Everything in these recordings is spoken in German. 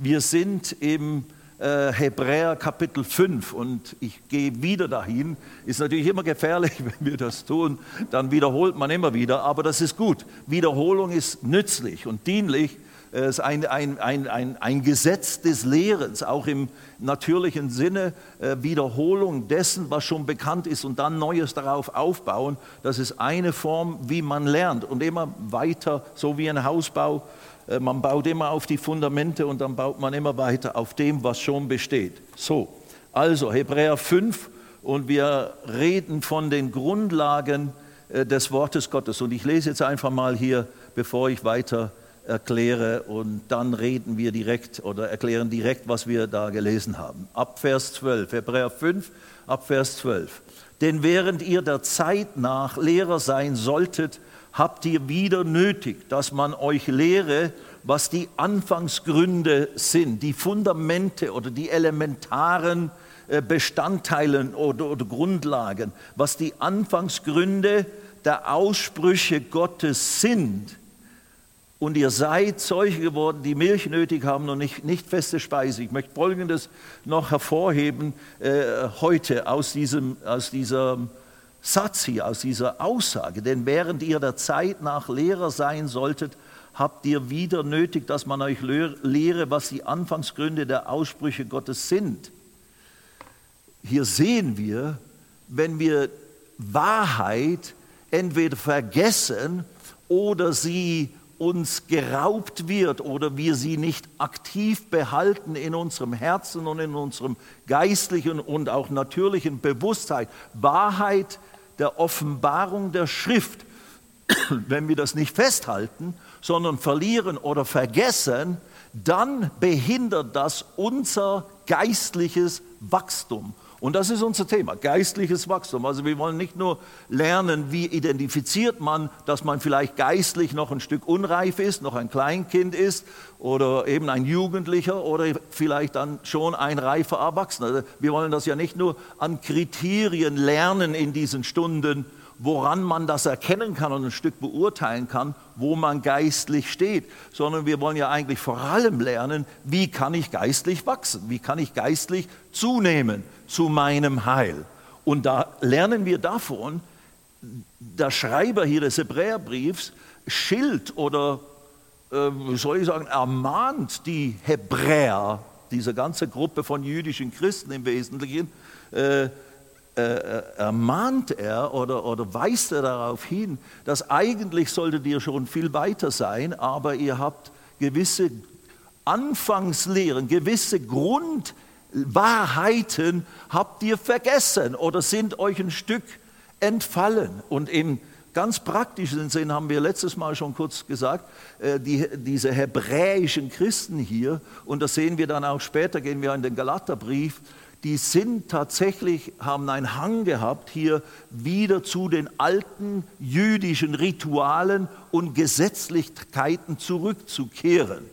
Wir sind im äh, Hebräer Kapitel 5 und ich gehe wieder dahin. Ist natürlich immer gefährlich, wenn wir das tun, dann wiederholt man immer wieder, aber das ist gut. Wiederholung ist nützlich und dienlich. Es ist ein, ein, ein, ein, ein Gesetz des Lehrens, auch im natürlichen Sinne, äh, Wiederholung dessen, was schon bekannt ist und dann Neues darauf aufbauen. Das ist eine Form, wie man lernt und immer weiter, so wie ein Hausbau äh, man baut immer auf die Fundamente und dann baut man immer weiter auf dem, was schon besteht. So, also Hebräer 5 und wir reden von den Grundlagen äh, des Wortes Gottes. Und ich lese jetzt einfach mal hier, bevor ich weiter erkläre und dann reden wir direkt oder erklären direkt, was wir da gelesen haben. Ab Vers 12, Hebräer 5, ab Vers 12. Denn während ihr der Zeit nach Lehrer sein solltet, habt ihr wieder nötig, dass man euch lehre, was die Anfangsgründe sind, die Fundamente oder die elementaren äh, Bestandteile oder, oder Grundlagen, was die Anfangsgründe der Aussprüche Gottes sind. Und ihr seid solche geworden, die Milch nötig haben und nicht, nicht feste Speise. Ich möchte Folgendes noch hervorheben äh, heute aus diesem, aus diesem Satz hier, aus dieser Aussage. Denn während ihr der Zeit nach Lehrer sein solltet, habt ihr wieder nötig, dass man euch lehre, was die Anfangsgründe der Aussprüche Gottes sind. Hier sehen wir, wenn wir Wahrheit entweder vergessen oder sie uns geraubt wird oder wir sie nicht aktiv behalten in unserem Herzen und in unserem geistlichen und auch natürlichen Bewusstsein. Wahrheit der Offenbarung der Schrift. Wenn wir das nicht festhalten, sondern verlieren oder vergessen, dann behindert das unser geistliches Wachstum. Und das ist unser Thema, geistliches Wachstum. Also wir wollen nicht nur lernen, wie identifiziert man, dass man vielleicht geistlich noch ein Stück unreif ist, noch ein Kleinkind ist oder eben ein Jugendlicher oder vielleicht dann schon ein reifer Erwachsener. Wir wollen das ja nicht nur an Kriterien lernen in diesen Stunden, woran man das erkennen kann und ein Stück beurteilen kann, wo man geistlich steht, sondern wir wollen ja eigentlich vor allem lernen, wie kann ich geistlich wachsen, wie kann ich geistlich zunehmen zu meinem Heil. Und da lernen wir davon, der Schreiber hier des Hebräerbriefs schilt oder, äh, soll ich sagen, ermahnt die Hebräer, diese ganze Gruppe von jüdischen Christen im Wesentlichen, äh, äh, ermahnt er oder, oder weist er darauf hin, dass eigentlich solltet ihr schon viel weiter sein, aber ihr habt gewisse Anfangslehren, gewisse Grundwahrheiten habt ihr vergessen oder sind euch ein Stück entfallen. Und im ganz praktischen Sinn haben wir letztes Mal schon kurz gesagt, äh, die, diese hebräischen Christen hier, und das sehen wir dann auch später, gehen wir in den Galaterbrief, die sind tatsächlich, haben einen Hang gehabt, hier wieder zu den alten jüdischen Ritualen und Gesetzlichkeiten zurückzukehren.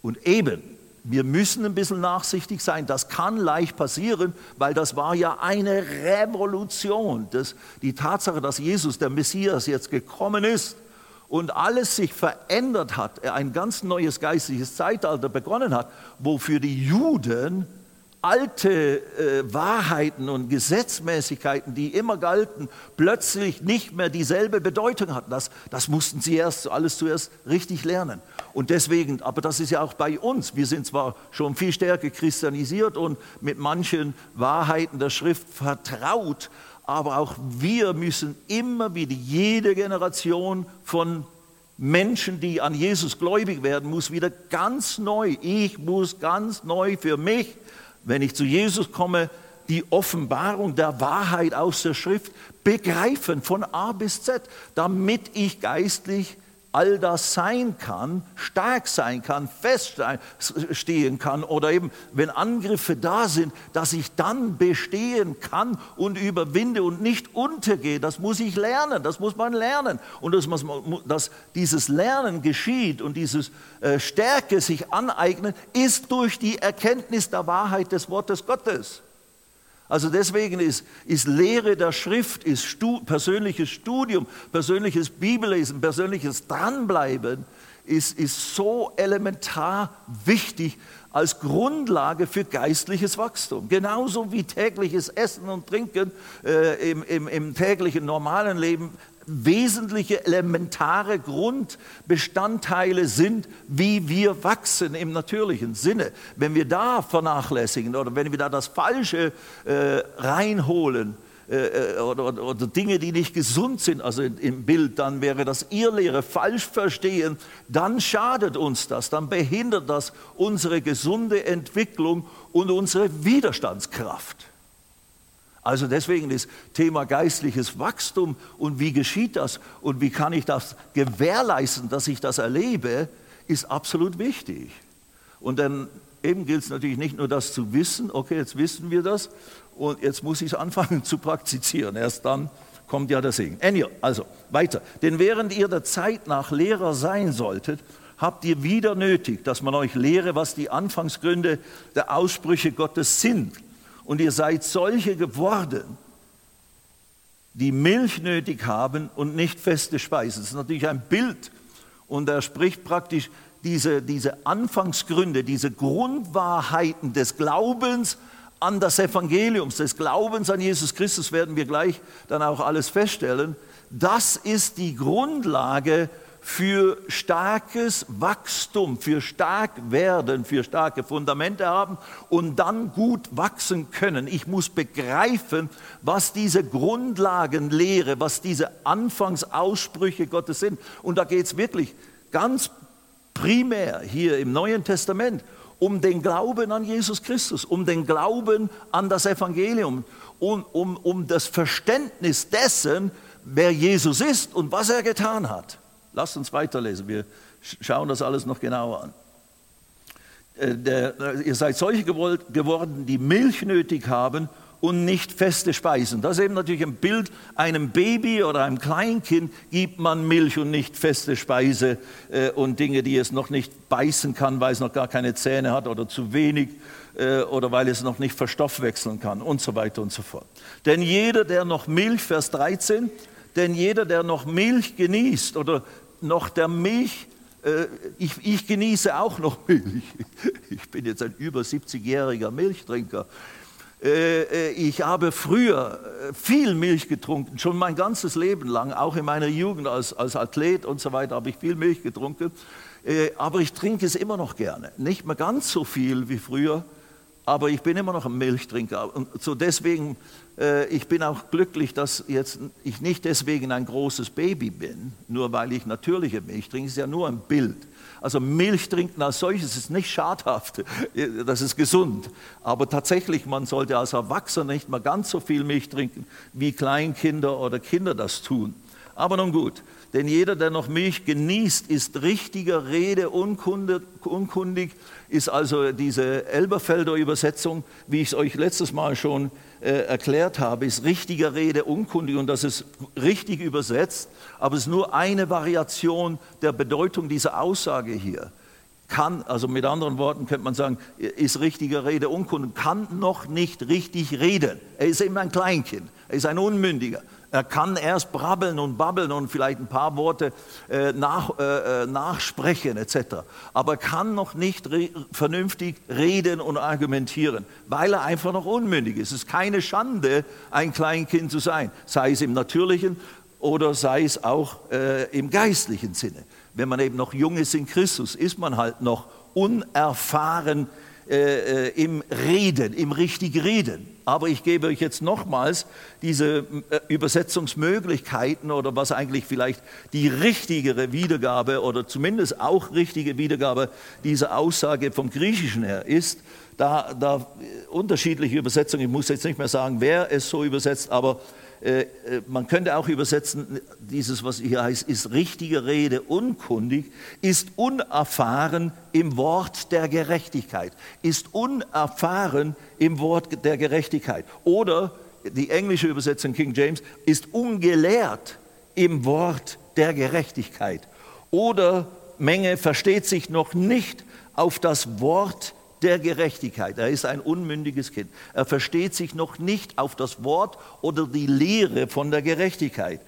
Und eben, wir müssen ein bisschen nachsichtig sein. Das kann leicht passieren, weil das war ja eine Revolution. Das, die Tatsache, dass Jesus, der Messias, jetzt gekommen ist und alles sich verändert hat, ein ganz neues geistliches Zeitalter begonnen hat, wofür die Juden alte äh, Wahrheiten und Gesetzmäßigkeiten, die immer galten, plötzlich nicht mehr dieselbe Bedeutung hatten. Das, das mussten sie erst alles zuerst richtig lernen. Und deswegen, aber das ist ja auch bei uns. Wir sind zwar schon viel stärker christianisiert und mit manchen Wahrheiten der Schrift vertraut, aber auch wir müssen immer wieder jede Generation von Menschen, die an Jesus gläubig werden, muss wieder ganz neu, ich muss ganz neu für mich wenn ich zu Jesus komme, die Offenbarung der Wahrheit aus der Schrift begreifen von A bis Z, damit ich geistlich all das sein kann, stark sein kann, feststehen kann oder eben, wenn Angriffe da sind, dass ich dann bestehen kann und überwinde und nicht untergehe. Das muss ich lernen, das muss man lernen. Und dass, dass dieses Lernen geschieht und dieses äh, Stärke sich aneignen, ist durch die Erkenntnis der Wahrheit des Wortes Gottes. Also deswegen ist, ist Lehre der Schrift, ist stu, persönliches Studium, persönliches Bibellesen, persönliches Dranbleiben, ist, ist so elementar wichtig als Grundlage für geistliches Wachstum. Genauso wie tägliches Essen und Trinken äh, im, im, im täglichen normalen Leben wesentliche, elementare Grundbestandteile sind, wie wir wachsen im natürlichen Sinne. Wenn wir da vernachlässigen oder wenn wir da das Falsche äh, reinholen, äh, äh, oder, oder, oder, Dinge, die nicht gesund sind, also im Bild, dann wäre das Irrlehre, falsch verstehen, dann schadet uns das, dann behindert das unsere gesunde Entwicklung und unsere Widerstandskraft. Also deswegen ist Thema geistliches Wachstum und wie geschieht das und wie kann ich das gewährleisten, dass ich das erlebe, ist absolut wichtig. Und dann eben gilt es natürlich nicht nur das zu wissen, okay, jetzt wissen wir das, und jetzt muss ich es anfangen zu praktizieren. Erst dann kommt ja der Segen. Also weiter. Denn während ihr der Zeit nach Lehrer sein solltet, habt ihr wieder nötig, dass man euch lehre, was die Anfangsgründe der Aussprüche Gottes sind. Und ihr seid solche geworden, die Milch nötig haben und nicht feste Speisen. Das ist natürlich ein Bild und er spricht praktisch diese, diese Anfangsgründe, diese Grundwahrheiten des Glaubens an das Evangelium, des Glaubens an Jesus Christus werden wir gleich dann auch alles feststellen. Das ist die Grundlage für starkes Wachstum, für stark werden, für starke Fundamente haben und dann gut wachsen können. Ich muss begreifen, was diese Grundlagenlehre, was diese Anfangsaussprüche Gottes sind. Und da geht es wirklich ganz primär hier im Neuen Testament um den Glauben an Jesus Christus, um den Glauben an das Evangelium, um, um, um das Verständnis dessen, wer Jesus ist und was er getan hat. Lasst uns weiterlesen, wir schauen das alles noch genauer an. Äh, der, äh, ihr seid solche geworden, die Milch nötig haben und nicht feste Speisen. Das ist eben natürlich ein Bild, einem Baby oder einem Kleinkind gibt man Milch und nicht feste Speise äh, und Dinge, die es noch nicht beißen kann, weil es noch gar keine Zähne hat oder zu wenig äh, oder weil es noch nicht verstoffwechseln kann und so weiter und so fort. Denn jeder, der noch Milch, Vers 13, denn jeder, der noch Milch genießt oder noch der Milch äh, ich, ich, genieße auch noch Milch. Ich bin jetzt ein über 70-jähriger Milchtrinker. Äh, äh, ich habe früher viel Milch getrunken, schon mein ganzes Leben lang, auch in meiner Jugend als, als Athlet und so weiter habe ich viel Milch getrunken. Aber ich trinke es immer noch gerne. Nicht mehr ganz so viel wie früher, aber ich bin immer noch ein Milchtrinker. Und so deswegen, ich bin auch glücklich, dass jetzt ich nicht deswegen ein großes Baby bin, nur weil ich natürliche Milch trinke. Es ist ja nur ein Bild. Also Milch trinken als solches ist nicht schadhaft, das ist gesund. Aber tatsächlich, man sollte als Erwachsener nicht mal ganz so viel Milch trinken, wie Kleinkinder oder Kinder das tun. Aber nun gut, denn jeder, der noch Milch genießt, ist richtiger Rede unkundig, ist also diese Elberfelder Übersetzung, wie ich es euch letztes Mal schon äh, erklärt habe, ist richtiger Rede unkundig und das ist richtig übersetzt, aber es ist nur eine Variation der Bedeutung dieser Aussage hier. Kann, also mit anderen Worten könnte man sagen, ist richtiger Rede unkundig, kann noch nicht richtig reden. Er ist eben ein Kleinkind, er ist ein Unmündiger. Er kann erst brabbeln und babbeln und vielleicht ein paar Worte äh, nach, äh, äh nachsprechen etc. Aber kann noch nicht re vernünftig reden und argumentieren, weil er einfach noch unmündig ist. Es ist keine Schande, ein Kleinkind zu sein, sei es im natürlichen oder sei es auch äh, im geistlichen Sinne. Wenn man eben noch jung ist in Christus, ist man halt noch unerfahren äh, äh, im Reden, im richtigen Reden. Aber ich gebe euch jetzt nochmals diese äh, Übersetzungsmöglichkeiten oder was eigentlich vielleicht die richtigere Wiedergabe oder zumindest auch richtige Wiedergabe dieser Aussage vom Griechischen her ist. Da, da unterschiedliche Übersetzungen, ich muss jetzt nicht mehr sagen, wer es so übersetzt, aber äh, äh, man könnte auch übersetzen, dieses, was hier heißt, ist richtige Rede unkundig, ist unerfahren im Wort der Gerechtigkeit, ist unerfahren im Wort der Gerechtigkeit. Oder die englische Übersetzung King James ist ungelehrt im Wort der Gerechtigkeit. Oder Menge versteht sich noch nicht auf das Wort der Gerechtigkeit. Er ist ein unmündiges Kind. Er versteht sich noch nicht auf das Wort oder die Lehre von der Gerechtigkeit.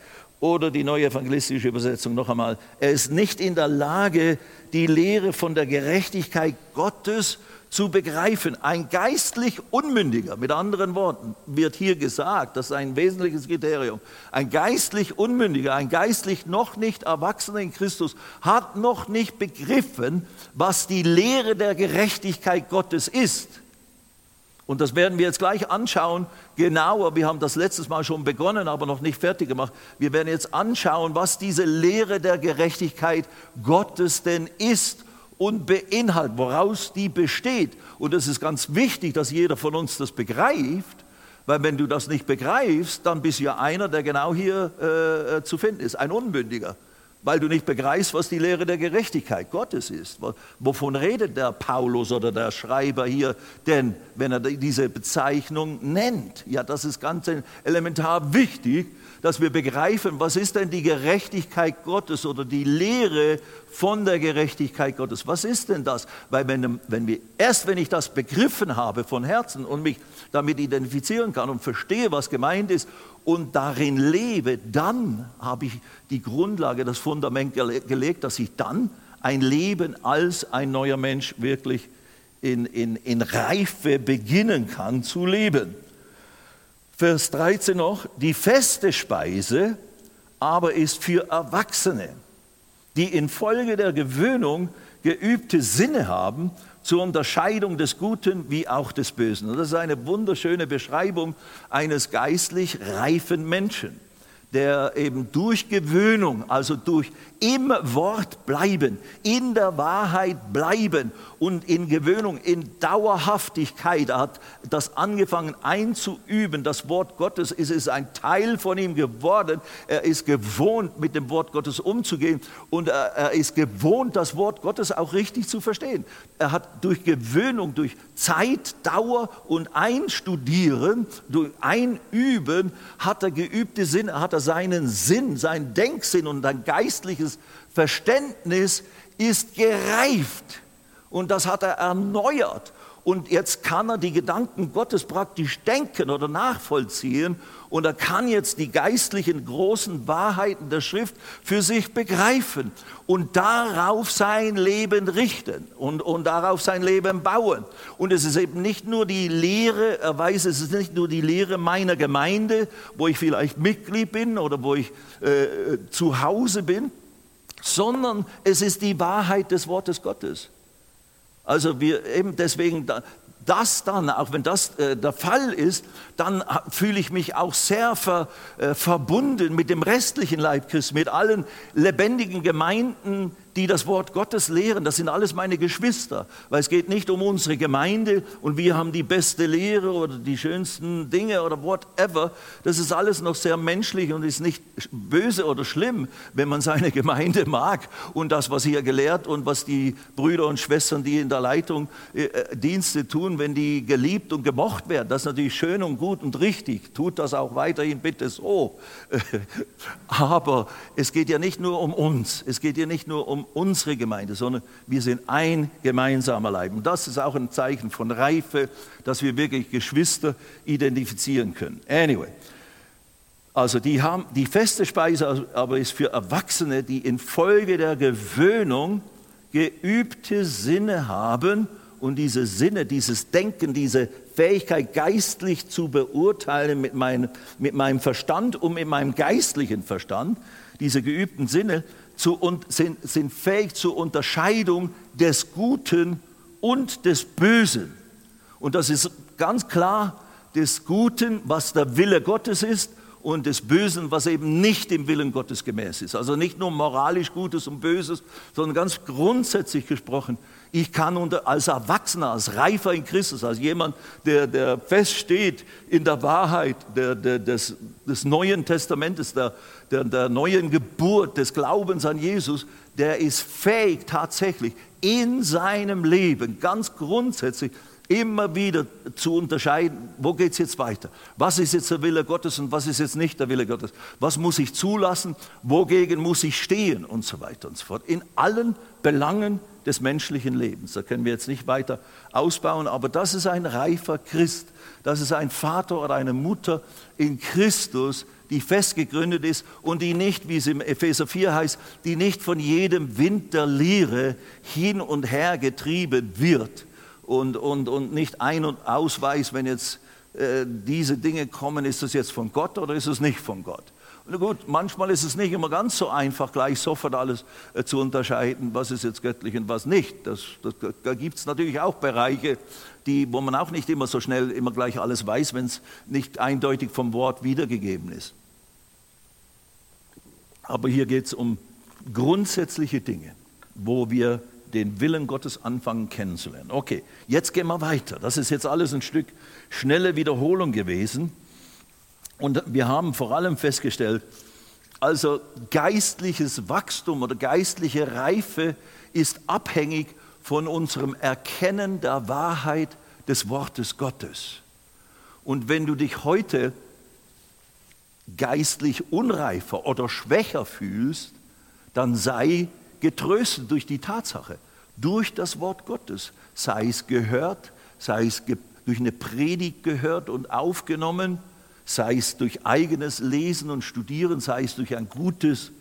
oder die neue evangelistische Übersetzung noch einmal, er ist nicht in der Lage, die Lehre von der Gerechtigkeit Gottes zu begreifen. Ein geistlich Unmündiger, mit anderen Worten, wird hier gesagt, das ist ein wesentliches Kriterium. Ein geistlich Unmündiger, ein geistlich noch nicht Erwachsener in Christus hat noch nicht begriffen, was die Lehre der Gerechtigkeit Gottes ist. Und das werden wir jetzt gleich anschauen, genauer. Wir haben das letztes Mal schon begonnen, aber noch nicht fertig gemacht. Wir werden jetzt anschauen, was diese Lehre der Gerechtigkeit Gottes denn ist und beinhaltet, woraus die besteht. Und es ist ganz wichtig, dass jeder von uns das begreift, weil wenn du das nicht begreifst, dann bist du ja einer, der genau hier äh, zu finden ist, ein Unmündiger weil du nicht begreifst, was die Lehre der Gerechtigkeit Gottes ist. Wovon redet der Paulus oder der Schreiber hier denn, wenn er diese Bezeichnung nennt? Ja, das ist ganz elementar wichtig, dass wir begreifen, was ist denn die Gerechtigkeit Gottes oder die Lehre von der Gerechtigkeit Gottes. Was ist denn das? Weil wenn, wenn wir, erst wenn ich das begriffen habe von Herzen und mich damit identifizieren kann und verstehe, was gemeint ist und darin lebe, dann habe ich die Grundlage, das Fundament gelegt, dass ich dann ein Leben als ein neuer Mensch wirklich in, in, in Reife beginnen kann zu leben. Vers 13 noch, die feste Speise aber ist für Erwachsene, die infolge der Gewöhnung geübte Sinne haben zur Unterscheidung des Guten wie auch des Bösen. Das ist eine wunderschöne Beschreibung eines geistlich reifen Menschen der eben durch Gewöhnung, also durch im Wort bleiben, in der Wahrheit bleiben und in Gewöhnung, in Dauerhaftigkeit er hat das angefangen einzuüben. Das Wort Gottes ist, ist ein Teil von ihm geworden. Er ist gewohnt, mit dem Wort Gottes umzugehen und er, er ist gewohnt, das Wort Gottes auch richtig zu verstehen. Er hat durch Gewöhnung, durch Zeit, Dauer und Einstudieren, durch Einüben, hat er geübte Sinn, hat er seinen Sinn, sein Denksinn und ein geistliches Verständnis ist gereift und das hat er erneuert. Und jetzt kann er die Gedanken Gottes praktisch denken oder nachvollziehen und er kann jetzt die geistlichen großen Wahrheiten der Schrift für sich begreifen und darauf sein Leben richten und, und darauf sein Leben bauen. Und es ist eben nicht nur die Lehre, er weiß, es ist nicht nur die Lehre meiner Gemeinde, wo ich vielleicht Mitglied bin oder wo ich äh, zu Hause bin, sondern es ist die Wahrheit des Wortes Gottes. Also wir eben deswegen, das dann, auch wenn das äh, der Fall ist, dann fühle ich mich auch sehr ver, äh, verbunden mit dem restlichen Leib Christi, mit allen lebendigen Gemeinden, die das Wort Gottes lehren, das sind alles meine Geschwister, weil es geht nicht um unsere Gemeinde und wir haben die beste Lehre oder die schönsten Dinge oder whatever. Das ist alles noch sehr menschlich und ist nicht böse oder schlimm, wenn man seine Gemeinde mag und das, was hier gelehrt und was die Brüder und Schwestern, die in der Leitung äh, äh, Dienste tun, wenn die geliebt und gemocht werden. Das ist natürlich schön und gut und richtig. Tut das auch weiterhin bitte so. Aber es geht ja nicht nur um uns, es geht ja nicht nur um unsere Gemeinde, sondern wir sind ein gemeinsamer Leib. Und das ist auch ein Zeichen von Reife, dass wir wirklich Geschwister identifizieren können. Anyway. Also die, haben, die feste Speise aber ist für Erwachsene, die infolge der Gewöhnung geübte Sinne haben und diese Sinne, dieses Denken, diese Fähigkeit geistlich zu beurteilen mit, mein, mit meinem Verstand und mit meinem geistlichen Verstand, diese geübten Sinne, zu, sind, sind fähig zur Unterscheidung des Guten und des Bösen. Und das ist ganz klar des Guten, was der Wille Gottes ist, und des Bösen, was eben nicht dem Willen Gottes gemäß ist. Also nicht nur moralisch Gutes und Böses, sondern ganz grundsätzlich gesprochen ich kann unter, als Erwachsener, als Reifer in Christus, als jemand, der, der feststeht in der Wahrheit der, der, des, des Neuen Testamentes, der, der, der neuen Geburt, des Glaubens an Jesus, der ist fähig tatsächlich in seinem Leben ganz grundsätzlich immer wieder zu unterscheiden, wo geht es jetzt weiter? Was ist jetzt der Wille Gottes und was ist jetzt nicht der Wille Gottes? Was muss ich zulassen? Wogegen muss ich stehen? Und so weiter und so fort. In allen Belangen des menschlichen Lebens. Da können wir jetzt nicht weiter ausbauen, aber das ist ein reifer Christ. Das ist ein Vater oder eine Mutter in Christus, die fest gegründet ist und die nicht, wie es im Epheser 4 heißt, die nicht von jedem Wind der Lehre hin und her getrieben wird und, und, und nicht ein- und ausweist, wenn jetzt äh, diese Dinge kommen, ist das jetzt von Gott oder ist es nicht von Gott? Und gut, manchmal ist es nicht immer ganz so einfach, gleich sofort alles äh, zu unterscheiden, was ist jetzt göttlich und was nicht. Das, das, da gibt es natürlich auch Bereiche, die, wo man auch nicht immer so schnell immer gleich alles weiß, wenn es nicht eindeutig vom Wort wiedergegeben ist. Aber hier geht es um grundsätzliche Dinge, wo wir den Willen Gottes anfangen kennenzulernen. Okay, jetzt gehen wir weiter. Das ist jetzt alles ein Stück schnelle Wiederholung gewesen. Und wir haben vor allem festgestellt, also geistliches Wachstum oder geistliche Reife ist abhängig von unserem Erkennen der Wahrheit des Wortes Gottes. Und wenn du dich heute geistlich unreifer oder schwächer fühlst, dann sei getröstet durch die Tatsache, durch das Wort Gottes, sei es gehört, sei es durch eine Predigt gehört und aufgenommen, sei es durch eigenes Lesen und Studieren, sei es durch ein gutes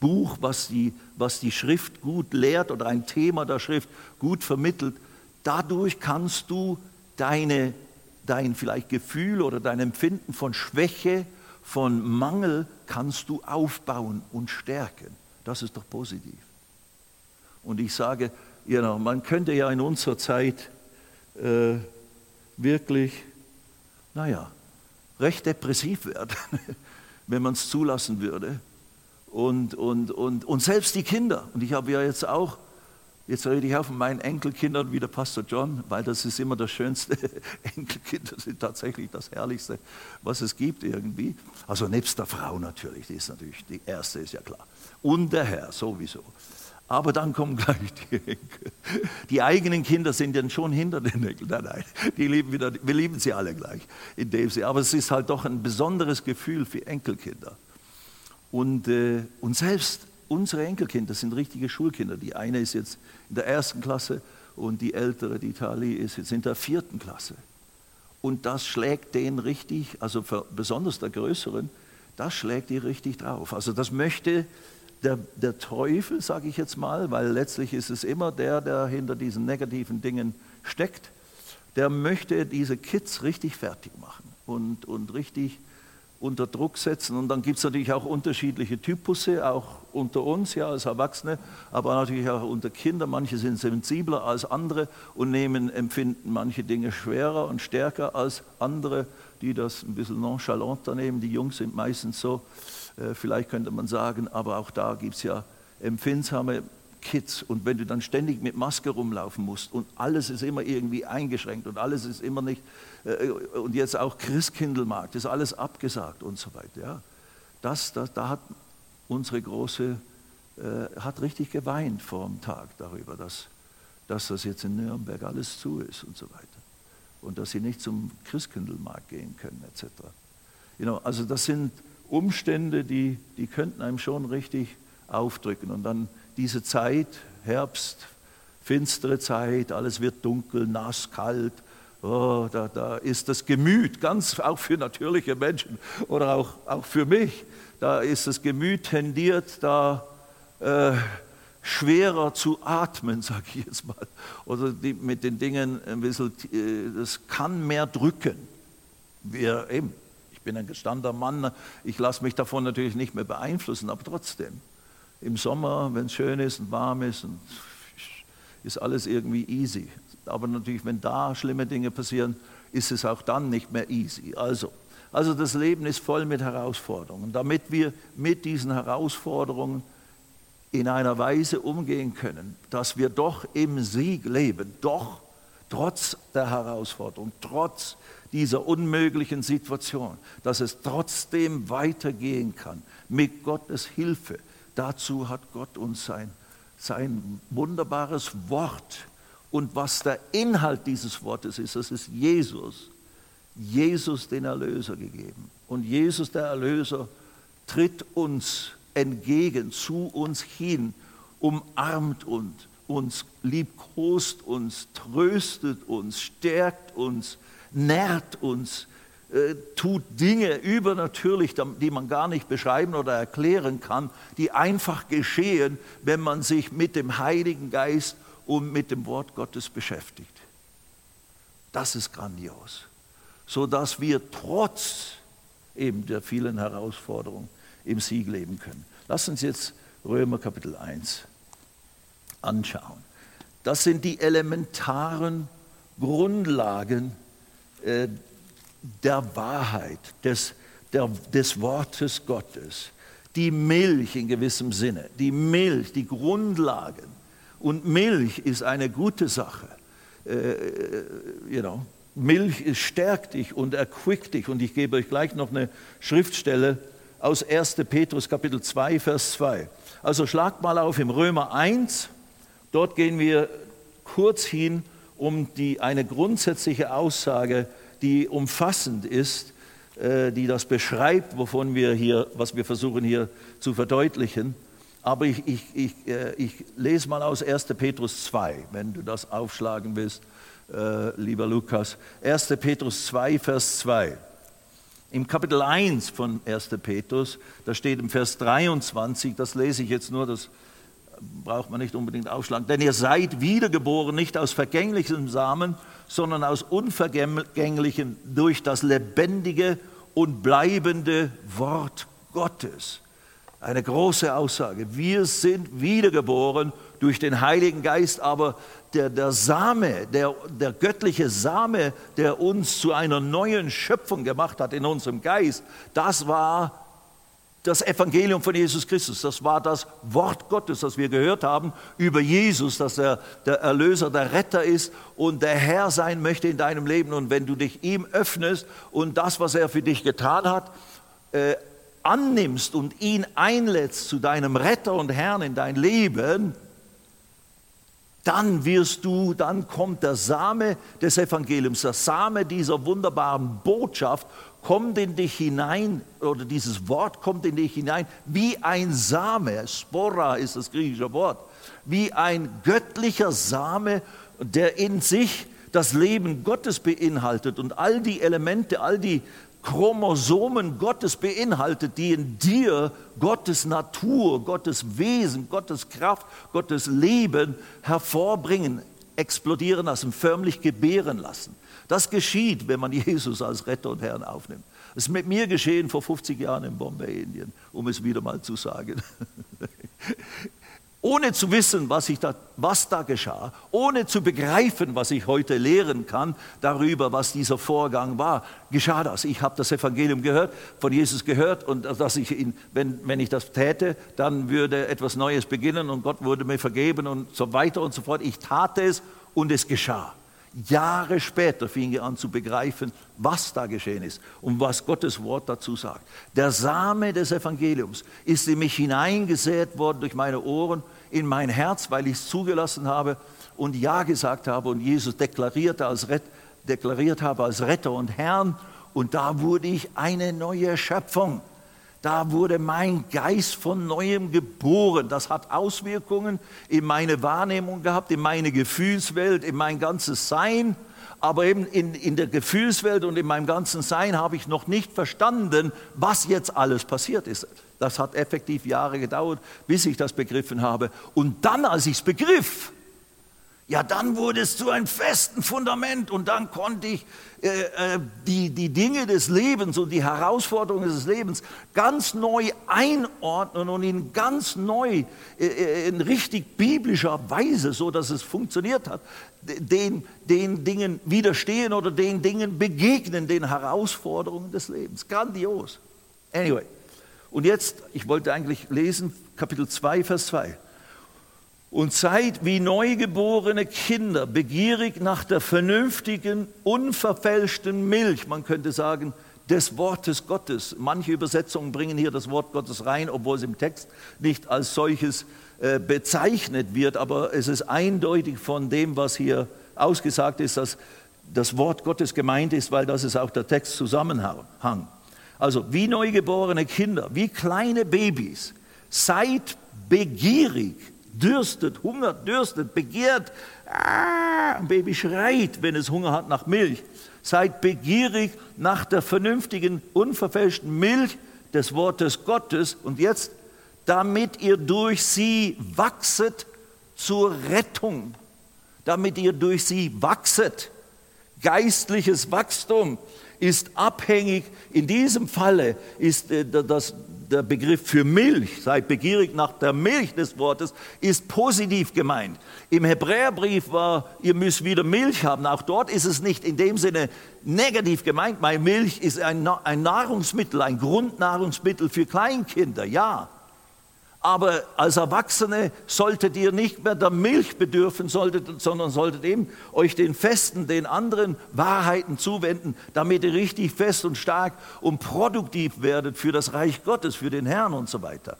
Buch, was die, was die Schrift gut lehrt oder ein Thema der Schrift gut vermittelt. Dadurch kannst du deine, dein vielleicht Gefühl oder dein Empfinden von Schwäche, von Mangel kannst du aufbauen und stärken. Das ist doch positiv. Und ich sage, know, man könnte ja in unserer Zeit äh, wirklich, naja, recht depressiv werden, wenn man es zulassen würde. Und, und, und, und selbst die Kinder, und ich habe ja jetzt auch Jetzt rede ich auch von meinen Enkelkindern wie der Pastor John, weil das ist immer das Schönste. Enkelkinder sind tatsächlich das Herrlichste, was es gibt irgendwie. Also nebst der Frau natürlich, die ist natürlich, die erste ist ja klar. Und der Herr sowieso. Aber dann kommen gleich die Enkel. Die eigenen Kinder sind dann schon hinter den Enkeln. Nein, nein, die lieben wir, wir lieben sie alle gleich. In dem sie, aber es ist halt doch ein besonderes Gefühl für Enkelkinder. Und, äh, und selbst unsere Enkelkinder sind richtige Schulkinder. Die eine ist jetzt in der ersten Klasse und die ältere, die Tali, ist jetzt in der vierten Klasse. Und das schlägt den richtig, also besonders der größeren, das schlägt die richtig drauf. Also das möchte der, der Teufel, sage ich jetzt mal, weil letztlich ist es immer der, der hinter diesen negativen Dingen steckt, der möchte diese Kids richtig fertig machen und, und richtig unter Druck setzen. Und dann gibt es natürlich auch unterschiedliche Typusse, auch unter uns, ja, als Erwachsene, aber natürlich auch unter Kindern. Manche sind sensibler als andere und nehmen, empfinden manche Dinge schwerer und stärker als andere, die das ein bisschen nonchalanter nehmen. Die Jungs sind meistens so, vielleicht könnte man sagen, aber auch da gibt es ja empfindsame Kids und wenn du dann ständig mit Maske rumlaufen musst und alles ist immer irgendwie eingeschränkt und alles ist immer nicht, äh, und jetzt auch Christkindlmarkt, ist alles abgesagt und so weiter. Ja. Das, das, da hat unsere Große, äh, hat richtig geweint vor dem Tag darüber, dass, dass das jetzt in Nürnberg alles zu ist und so weiter. Und dass sie nicht zum Christkindlmarkt gehen können etc. You know, also das sind Umstände, die, die könnten einem schon richtig aufdrücken. Und dann diese Zeit, Herbst, finstere Zeit, alles wird dunkel, nass, kalt. Oh, da, da ist das Gemüt, ganz auch für natürliche Menschen oder auch, auch für mich, da ist das Gemüt tendiert, da äh, schwerer zu atmen, sage ich jetzt mal. Oder die, mit den Dingen ein bisschen, äh, das kann mehr drücken. Wir, eben, bin ein gestandener Mann, ich lasse mich davon natürlich nicht mehr beeinflussen, aber trotzdem im Sommer, wenn es schön ist und warm ist, und ist alles irgendwie easy. Aber natürlich, wenn da schlimme Dinge passieren, ist es auch dann nicht mehr easy. Also, also das Leben ist voll mit Herausforderungen. Damit wir mit diesen Herausforderungen in einer Weise umgehen können, dass wir doch im Sieg leben, doch trotz der Herausforderung, trotz dieser unmöglichen Situation, dass es trotzdem weitergehen kann mit Gottes Hilfe, Dazu hat Gott uns sein, sein wunderbares Wort. Und was der Inhalt dieses Wortes ist, das ist Jesus. Jesus den Erlöser gegeben. Und Jesus der Erlöser tritt uns entgegen, zu uns hin, umarmt uns uns liebkost uns, tröstet uns, stärkt uns, nährt uns, äh, tut Dinge übernatürlich, die man gar nicht beschreiben oder erklären kann, die einfach geschehen, wenn man sich mit dem Heiligen Geist und mit dem Wort Gottes beschäftigt. Das ist grandios, so dass wir trotz eben der vielen Herausforderungen im Sieg leben können. Lass uns jetzt Römer Kapitel 1 anschauen. Das sind die elementaren Grundlagen äh, der Wahrheit, des, der, des Wortes Gottes. Die Milch in gewissem Sinne, die Milch, die Grundlagen. Und Milch ist eine gute Sache. Äh, you know, Milch stärkt dich und erquickt dich. Und ich gebe euch gleich noch eine Schriftstelle aus 1. Petrus Kapitel 2, Vers 2. Also schlagt mal auf im Römer 1, Dort gehen wir kurz hin, um die, eine grundsätzliche Aussage, die umfassend ist, äh, die das beschreibt, wovon wir hier, was wir versuchen hier zu verdeutlichen. Aber ich, ich, ich, äh, ich lese mal aus 1. Petrus 2, wenn du das aufschlagen willst, äh, lieber Lukas. 1. Petrus 2, Vers 2. Im Kapitel 1 von 1. Petrus, da steht im Vers 23, das lese ich jetzt nur, das braucht man nicht unbedingt aufschlagen, denn ihr seid wiedergeboren, nicht aus vergänglichem Samen, sondern aus unvergänglichem durch das lebendige und bleibende Wort Gottes. Eine große Aussage. Wir sind wiedergeboren durch den Heiligen Geist, aber der, der Same, der, der göttliche Same, der uns zu einer neuen Schöpfung gemacht hat in unserem Geist, das war das Evangelium von Jesus Christus. Das war das Wort Gottes, das wir gehört haben über Jesus, dass er der Erlöser, der Retter ist und der Herr sein möchte in deinem Leben. Und wenn du dich ihm öffnest und das, was er für dich getan hat, äh, annimmst und ihn einlädst zu deinem Retter und Herrn in dein Leben, dann wirst du, dann kommt der Same des Evangeliums, der Same dieser wunderbaren Botschaft kommt in dich hinein, oder dieses Wort kommt in dich hinein, wie ein Same, Spora ist das griechische Wort, wie ein göttlicher Same, der in sich das Leben Gottes beinhaltet und all die Elemente, all die Chromosomen Gottes beinhaltet, die in dir Gottes Natur, Gottes Wesen, Gottes Kraft, Gottes Leben hervorbringen, explodieren lassen, förmlich gebären lassen. Das geschieht, wenn man Jesus als Retter und Herrn aufnimmt. Das ist mit mir geschehen vor 50 Jahren in Bombay, Indien, um es wieder mal zu sagen. ohne zu wissen, was, da, was da geschah, ohne zu begreifen, was ich heute lehren kann darüber, was dieser Vorgang war, geschah das. Ich habe das Evangelium gehört, von Jesus gehört und dass ich ihn, wenn, wenn ich das täte, dann würde etwas Neues beginnen und Gott würde mir vergeben und so weiter und so fort. Ich tat es und es geschah. Jahre später fing er an zu begreifen, was da geschehen ist und was Gottes Wort dazu sagt. Der Same des Evangeliums ist in mich hineingesät worden durch meine Ohren in mein Herz, weil ich es zugelassen habe und Ja gesagt habe und Jesus deklarierte als deklariert habe als Retter und Herrn. Und da wurde ich eine neue Schöpfung da wurde mein Geist von neuem geboren. Das hat Auswirkungen in meine Wahrnehmung gehabt, in meine Gefühlswelt, in mein ganzes Sein. Aber eben in, in der Gefühlswelt und in meinem ganzen Sein habe ich noch nicht verstanden, was jetzt alles passiert ist. Das hat effektiv Jahre gedauert, bis ich das begriffen habe. Und dann, als ich es begriff, ja, dann wurde es zu einem festen Fundament und dann konnte ich äh, äh, die, die Dinge des Lebens und die Herausforderungen des Lebens ganz neu einordnen und in ganz neu, äh, äh, in richtig biblischer Weise, so dass es funktioniert hat, den, den Dingen widerstehen oder den Dingen begegnen, den Herausforderungen des Lebens. Grandios. Anyway. Und jetzt, ich wollte eigentlich lesen, Kapitel 2, Vers 2 und seid wie neugeborene Kinder begierig nach der vernünftigen, unverfälschten Milch, man könnte sagen, des Wortes Gottes. Manche Übersetzungen bringen hier das Wort Gottes rein, obwohl es im Text nicht als solches äh, bezeichnet wird, aber es ist eindeutig von dem, was hier ausgesagt ist, dass das Wort Gottes gemeint ist, weil das ist auch der Textzusammenhang. Also wie neugeborene Kinder, wie kleine Babys, seid begierig dürstet, hungert, dürstet, begehrt. Ah, ein Baby schreit, wenn es Hunger hat nach Milch. Seid begierig nach der vernünftigen, unverfälschten Milch des Wortes Gottes. Und jetzt, damit ihr durch sie wachset zur Rettung. Damit ihr durch sie wachset. Geistliches Wachstum ist abhängig, in diesem Falle ist äh, das, der Begriff für Milch, seid begierig nach der Milch des Wortes, ist positiv gemeint. Im Hebräerbrief war, ihr müsst wieder Milch haben. Auch dort ist es nicht in dem Sinne negativ gemeint, weil Milch ist ein, ein Nahrungsmittel, ein Grundnahrungsmittel für Kleinkinder, ja. Aber als Erwachsene solltet ihr nicht mehr der Milch bedürfen, solltet, sondern solltet eben euch den festen, den anderen Wahrheiten zuwenden, damit ihr richtig fest und stark und produktiv werdet für das Reich Gottes, für den Herrn und so weiter.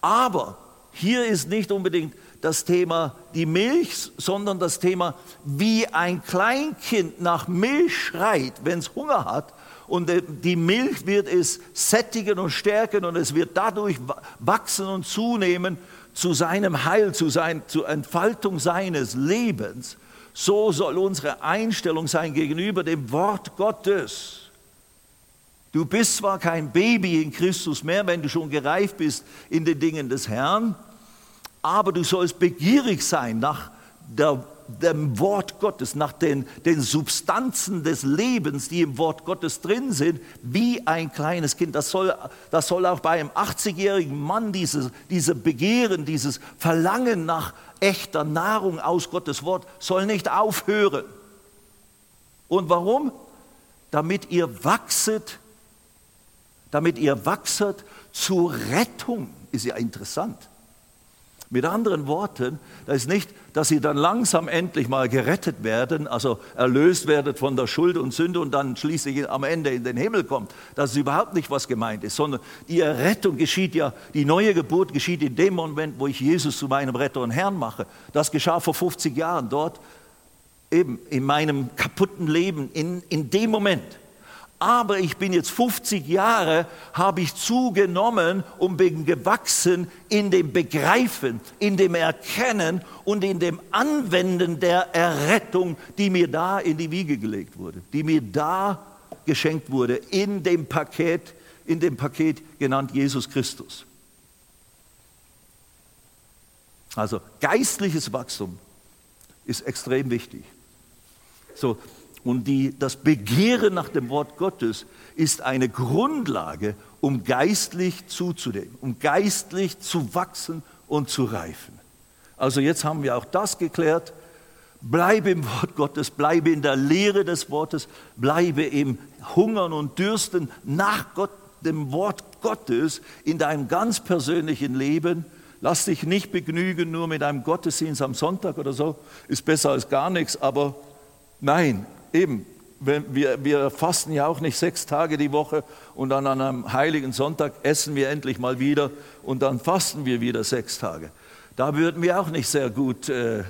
Aber hier ist nicht unbedingt das Thema die Milch, sondern das Thema, wie ein Kleinkind nach Milch schreit, wenn es Hunger hat und die Milch wird es sättigen und stärken und es wird dadurch wachsen und zunehmen zu seinem Heil, zu, sein, zur Entfaltung seines Lebens. So soll unsere Einstellung sein gegenüber dem Wort Gottes. Du bist zwar kein Baby in Christus mehr, wenn du schon gereift bist in den Dingen des Herrn, aber du sollst begierig sein nach der dem Wort Gottes, nach den, den Substanzen des Lebens, die im Wort Gottes drin sind, wie ein kleines Kind. Das soll, das soll auch bei einem 80-jährigen Mann dieses, diese Begehren, dieses Verlangen nach echter Nahrung aus Gottes Wort, soll nicht aufhören. Und warum? Damit ihr wachset, damit ihr wachset zur Rettung. Ist ja interessant. Mit anderen Worten, das ist nicht, dass sie dann langsam endlich mal gerettet werden, also erlöst werden von der Schuld und Sünde und dann schließlich am Ende in den Himmel kommt. Das ist überhaupt nicht, was gemeint ist, sondern die Errettung geschieht ja, die neue Geburt geschieht in dem Moment, wo ich Jesus zu meinem Retter und Herrn mache. Das geschah vor 50 Jahren dort, eben in meinem kaputten Leben, in, in dem Moment aber ich bin jetzt 50 Jahre, habe ich zugenommen und bin gewachsen in dem Begreifen, in dem Erkennen und in dem Anwenden der Errettung, die mir da in die Wiege gelegt wurde, die mir da geschenkt wurde, in dem Paket, in dem Paket genannt Jesus Christus. Also geistliches Wachstum ist extrem wichtig. So, und die, das Begehren nach dem Wort Gottes ist eine Grundlage, um geistlich zuzunehmen, um geistlich zu wachsen und zu reifen. Also jetzt haben wir auch das geklärt. Bleibe im Wort Gottes, bleibe in der Lehre des Wortes, bleibe im Hungern und Dürsten nach Gott, dem Wort Gottes in deinem ganz persönlichen Leben. Lass dich nicht begnügen nur mit einem Gottesdienst am Sonntag oder so, ist besser als gar nichts, aber nein, eben, wir, wir fasten ja auch nicht sechs Tage die Woche und dann an einem heiligen Sonntag essen wir endlich mal wieder und dann fasten wir wieder sechs Tage. Da würden wir auch nicht sehr gut, äh, äh,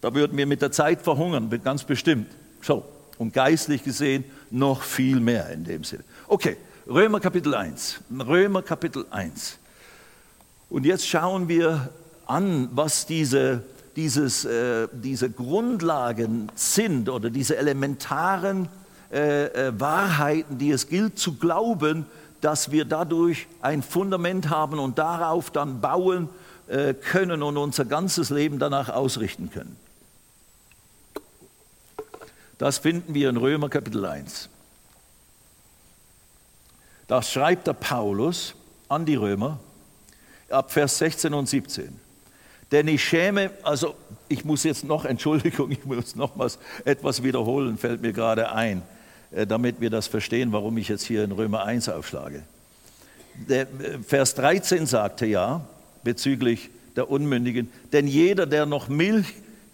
da würden wir mit der Zeit verhungern, ganz bestimmt. So, und geistlich gesehen noch viel mehr in dem Sinne. Okay, Römer Kapitel 1. Römer Kapitel 1. Und jetzt schauen wir an, was diese dieses, äh, diese Grundlagen sind oder diese elementaren äh, äh, Wahrheiten, die es gilt zu glauben, dass wir dadurch ein Fundament haben und darauf dann bauen äh, können und unser ganzes Leben danach ausrichten können. Das finden wir in Römer Kapitel 1. Das schreibt der Paulus an die Römer ab Vers 16 und 17. Denn ich schäme, also ich muss jetzt noch, Entschuldigung, ich muss nochmals etwas wiederholen, fällt mir gerade ein, äh, damit wir das verstehen, warum ich jetzt hier in Römer 1 aufschlage. Der äh, Vers 13 sagte ja, bezüglich der Unmündigen, denn jeder, der noch Milch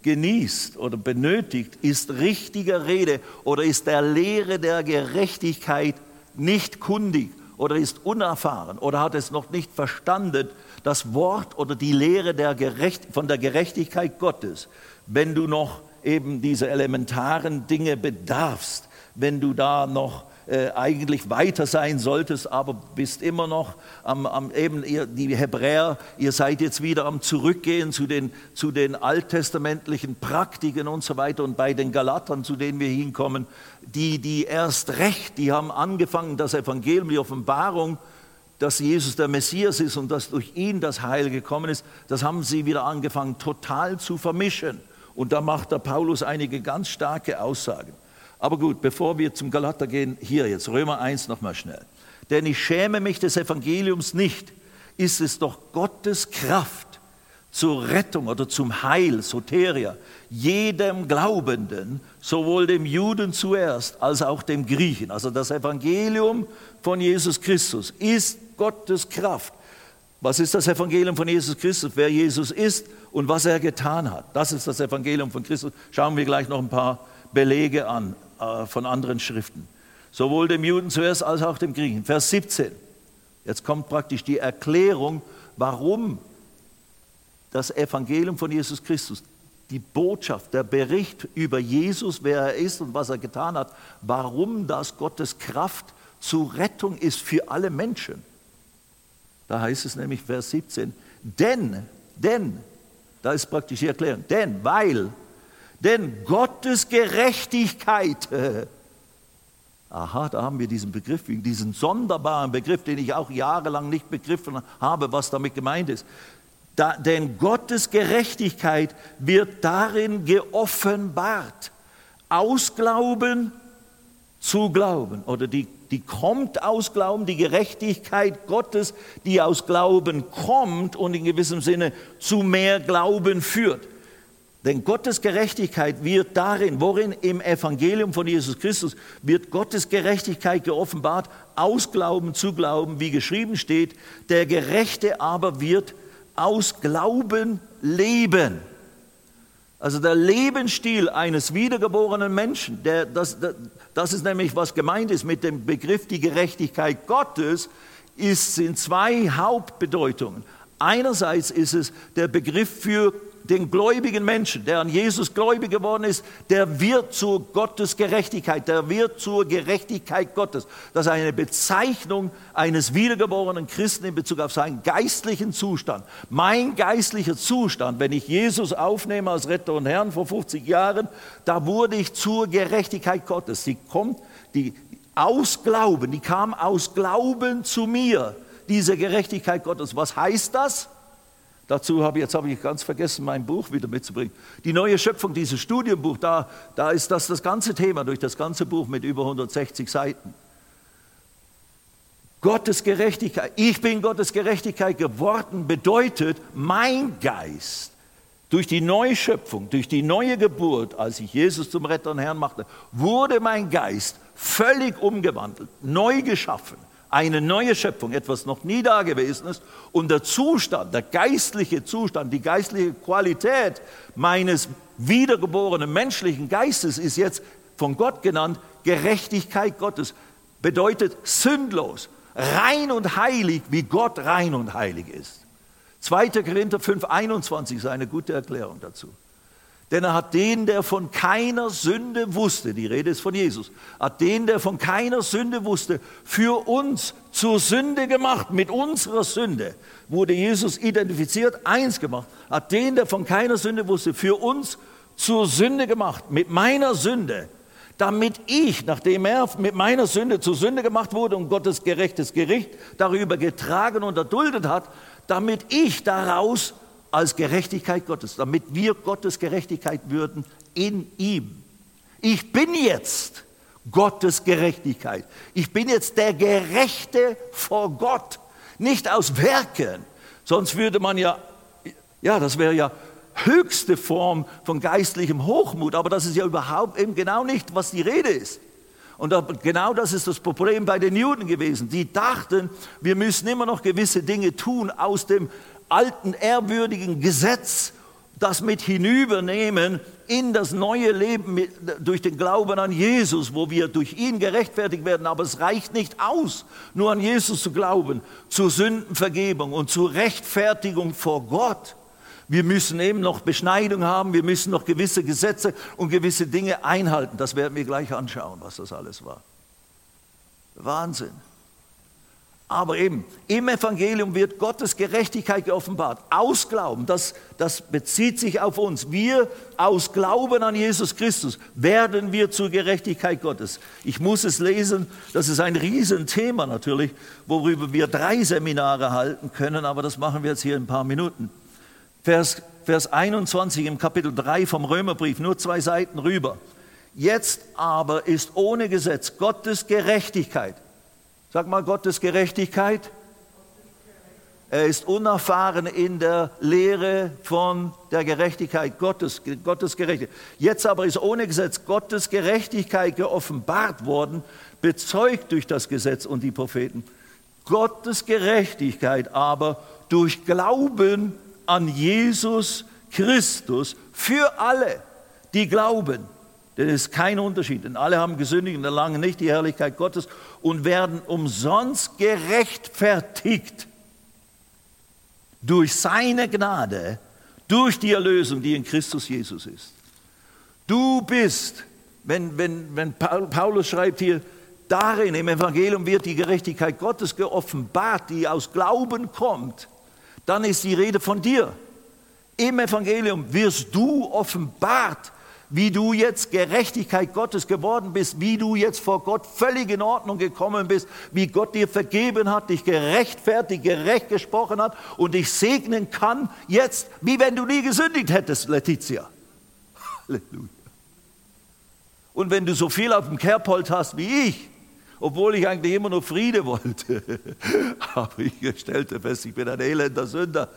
genießt oder benötigt, ist richtiger Rede oder ist der Lehre der Gerechtigkeit nicht kundig oder ist unerfahren oder hat es noch nicht verstanden, das Wort oder die Lehre der Gerecht, von der Gerechtigkeit Gottes, wenn du noch eben diese elementaren Dinge bedarfst, wenn du da noch äh, eigentlich weiter sein solltest, aber bist immer noch am, am, eben ihr, die Hebräer, ihr seid jetzt wieder am Zurückgehen zu den, zu den alttestamentlichen Praktiken und so weiter und bei den Galatern, zu denen wir hinkommen, die, die erst recht, die haben angefangen, das Evangelium, die Offenbarung, dass Jesus der Messias ist und dass durch ihn das Heil gekommen ist, das haben sie wieder angefangen total zu vermischen. Und da macht der Paulus einige ganz starke Aussagen. Aber gut, bevor wir zum Galater gehen, hier jetzt Römer 1 nochmal schnell. Denn ich schäme mich des Evangeliums nicht, ist es doch Gottes Kraft zur Rettung oder zum Heil, Soteria, jedem Glaubenden, sowohl dem Juden zuerst als auch dem Griechen. Also das Evangelium von Jesus Christus ist Gottes Kraft. Was ist das Evangelium von Jesus Christus? Wer Jesus ist und was er getan hat. Das ist das Evangelium von Christus. Schauen wir gleich noch ein paar Belege an. Äh, von anderen Schriften. Sowohl dem Juden zuerst als auch dem Griechen. Vers 17. Jetzt kommt praktisch die Erklärung, warum das Evangelium von Jesus Christus, die Botschaft, der Bericht über Jesus, wer er ist und was er getan hat, warum das Gottes Kraft zur Rettung ist für alle Menschen. Da heißt es nämlich Vers 17, denn, denn, da ist praktisch die Erklärung, denn, weil denn Gottes Gerechtigkeit, aha, da haben wir diesen Begriff, diesen sonderbaren Begriff, den ich auch jahrelang nicht begriffen habe, was damit gemeint ist. Da, denn Gottes Gerechtigkeit wird darin geoffenbart. Aus Glauben zu Glauben. Oder die, die kommt aus Glauben, die Gerechtigkeit Gottes, die aus Glauben kommt und in gewissem Sinne zu mehr Glauben führt. Denn Gottes Gerechtigkeit wird darin, worin im Evangelium von Jesus Christus wird Gottes Gerechtigkeit geoffenbart, aus Glauben zu Glauben, wie geschrieben steht, der Gerechte aber wird aus Glauben leben. Also der Lebensstil eines wiedergeborenen Menschen, der, das, das ist nämlich, was gemeint ist mit dem Begriff die Gerechtigkeit Gottes, ist, sind zwei Hauptbedeutungen. Einerseits ist es der Begriff für den gläubigen Menschen, der an Jesus gläubig geworden ist, der wird zur Gottes Gerechtigkeit, der wird zur Gerechtigkeit Gottes. Das ist eine Bezeichnung eines wiedergeborenen Christen in Bezug auf seinen geistlichen Zustand. Mein geistlicher Zustand, wenn ich Jesus aufnehme als Retter und Herrn vor 50 Jahren, da wurde ich zur Gerechtigkeit Gottes. Sie kommt die, aus Glauben, die kam aus Glauben zu mir, diese Gerechtigkeit Gottes. Was heißt das? Dazu habe ich, jetzt habe ich ganz vergessen, mein Buch wieder mitzubringen. Die neue Schöpfung, dieses Studienbuch, da, da ist das das ganze Thema durch das ganze Buch mit über 160 Seiten. Gottes Gerechtigkeit, ich bin Gottes Gerechtigkeit geworden, bedeutet, mein Geist durch die Neuschöpfung, durch die neue Geburt, als ich Jesus zum Retter und Herrn machte, wurde mein Geist völlig umgewandelt, neu geschaffen eine neue Schöpfung, etwas noch nie dagewesenes. Und der Zustand, der geistliche Zustand, die geistliche Qualität meines wiedergeborenen menschlichen Geistes ist jetzt von Gott genannt Gerechtigkeit Gottes. Bedeutet sündlos, rein und heilig, wie Gott rein und heilig ist. 2. Korinther 5, 21 ist eine gute Erklärung dazu. Denn er hat den, der von keiner Sünde wusste, die Rede ist von Jesus, hat den, der von keiner Sünde wusste, für uns zur Sünde gemacht. Mit unserer Sünde wurde Jesus identifiziert, eins gemacht, hat den, der von keiner Sünde wusste, für uns zur Sünde gemacht. Mit meiner Sünde damit ich, nachdem er mit meiner Sünde zur Sünde gemacht wurde und Gottes gerechtes Gericht darüber getragen und erduldet hat, damit ich daraus als Gerechtigkeit Gottes, damit wir Gottes Gerechtigkeit würden in ihm. Ich bin jetzt Gottes Gerechtigkeit. Ich bin jetzt der Gerechte vor Gott, nicht aus Werken. Sonst würde man ja, ja, das wäre ja höchste Form von geistlichem Hochmut, aber das ist ja überhaupt eben genau nicht, was die Rede ist. Und genau das ist das Problem bei den Juden gewesen. Die dachten, wir müssen immer noch gewisse Dinge tun aus dem alten, ehrwürdigen Gesetz, das mit hinübernehmen in das neue Leben mit, durch den Glauben an Jesus, wo wir durch ihn gerechtfertigt werden. Aber es reicht nicht aus, nur an Jesus zu glauben, zur Sündenvergebung und zur Rechtfertigung vor Gott. Wir müssen eben noch Beschneidung haben, wir müssen noch gewisse Gesetze und gewisse Dinge einhalten. Das werden wir gleich anschauen, was das alles war. Wahnsinn. Aber eben, im Evangelium wird Gottes Gerechtigkeit geoffenbart. Aus Glauben, das, das bezieht sich auf uns. Wir aus Glauben an Jesus Christus werden wir zur Gerechtigkeit Gottes. Ich muss es lesen, das ist ein Riesenthema natürlich, worüber wir drei Seminare halten können, aber das machen wir jetzt hier in ein paar Minuten. Vers, Vers 21 im Kapitel 3 vom Römerbrief, nur zwei Seiten rüber. Jetzt aber ist ohne Gesetz Gottes Gerechtigkeit Sag mal Gottes Gerechtigkeit. Er ist unerfahren in der Lehre von der Gerechtigkeit Gottes, Gottes Gerechtigkeit. Jetzt aber ist ohne Gesetz Gottes Gerechtigkeit geoffenbart worden, bezeugt durch das Gesetz und die Propheten. Gottes Gerechtigkeit aber durch Glauben an Jesus Christus für alle, die glauben. Denn es ist kein Unterschied, denn alle haben gesündigt und erlangen nicht die Herrlichkeit Gottes und werden umsonst gerechtfertigt durch seine Gnade, durch die Erlösung, die in Christus Jesus ist. Du bist, wenn, wenn, wenn Paulus schreibt hier, darin im Evangelium wird die Gerechtigkeit Gottes geoffenbart, die aus Glauben kommt, dann ist die Rede von dir. Im Evangelium wirst du offenbart wie du jetzt Gerechtigkeit Gottes geworden bist, wie du jetzt vor Gott völlig in Ordnung gekommen bist, wie Gott dir vergeben hat, dich gerechtfertigt, gerecht gesprochen hat und dich segnen kann, jetzt, wie wenn du nie gesündigt hättest, Letizia. Halleluja. Und wenn du so viel auf dem Kerbholz hast wie ich, obwohl ich eigentlich immer nur Friede wollte, aber ich stellte fest, ich bin ein elender Sünder.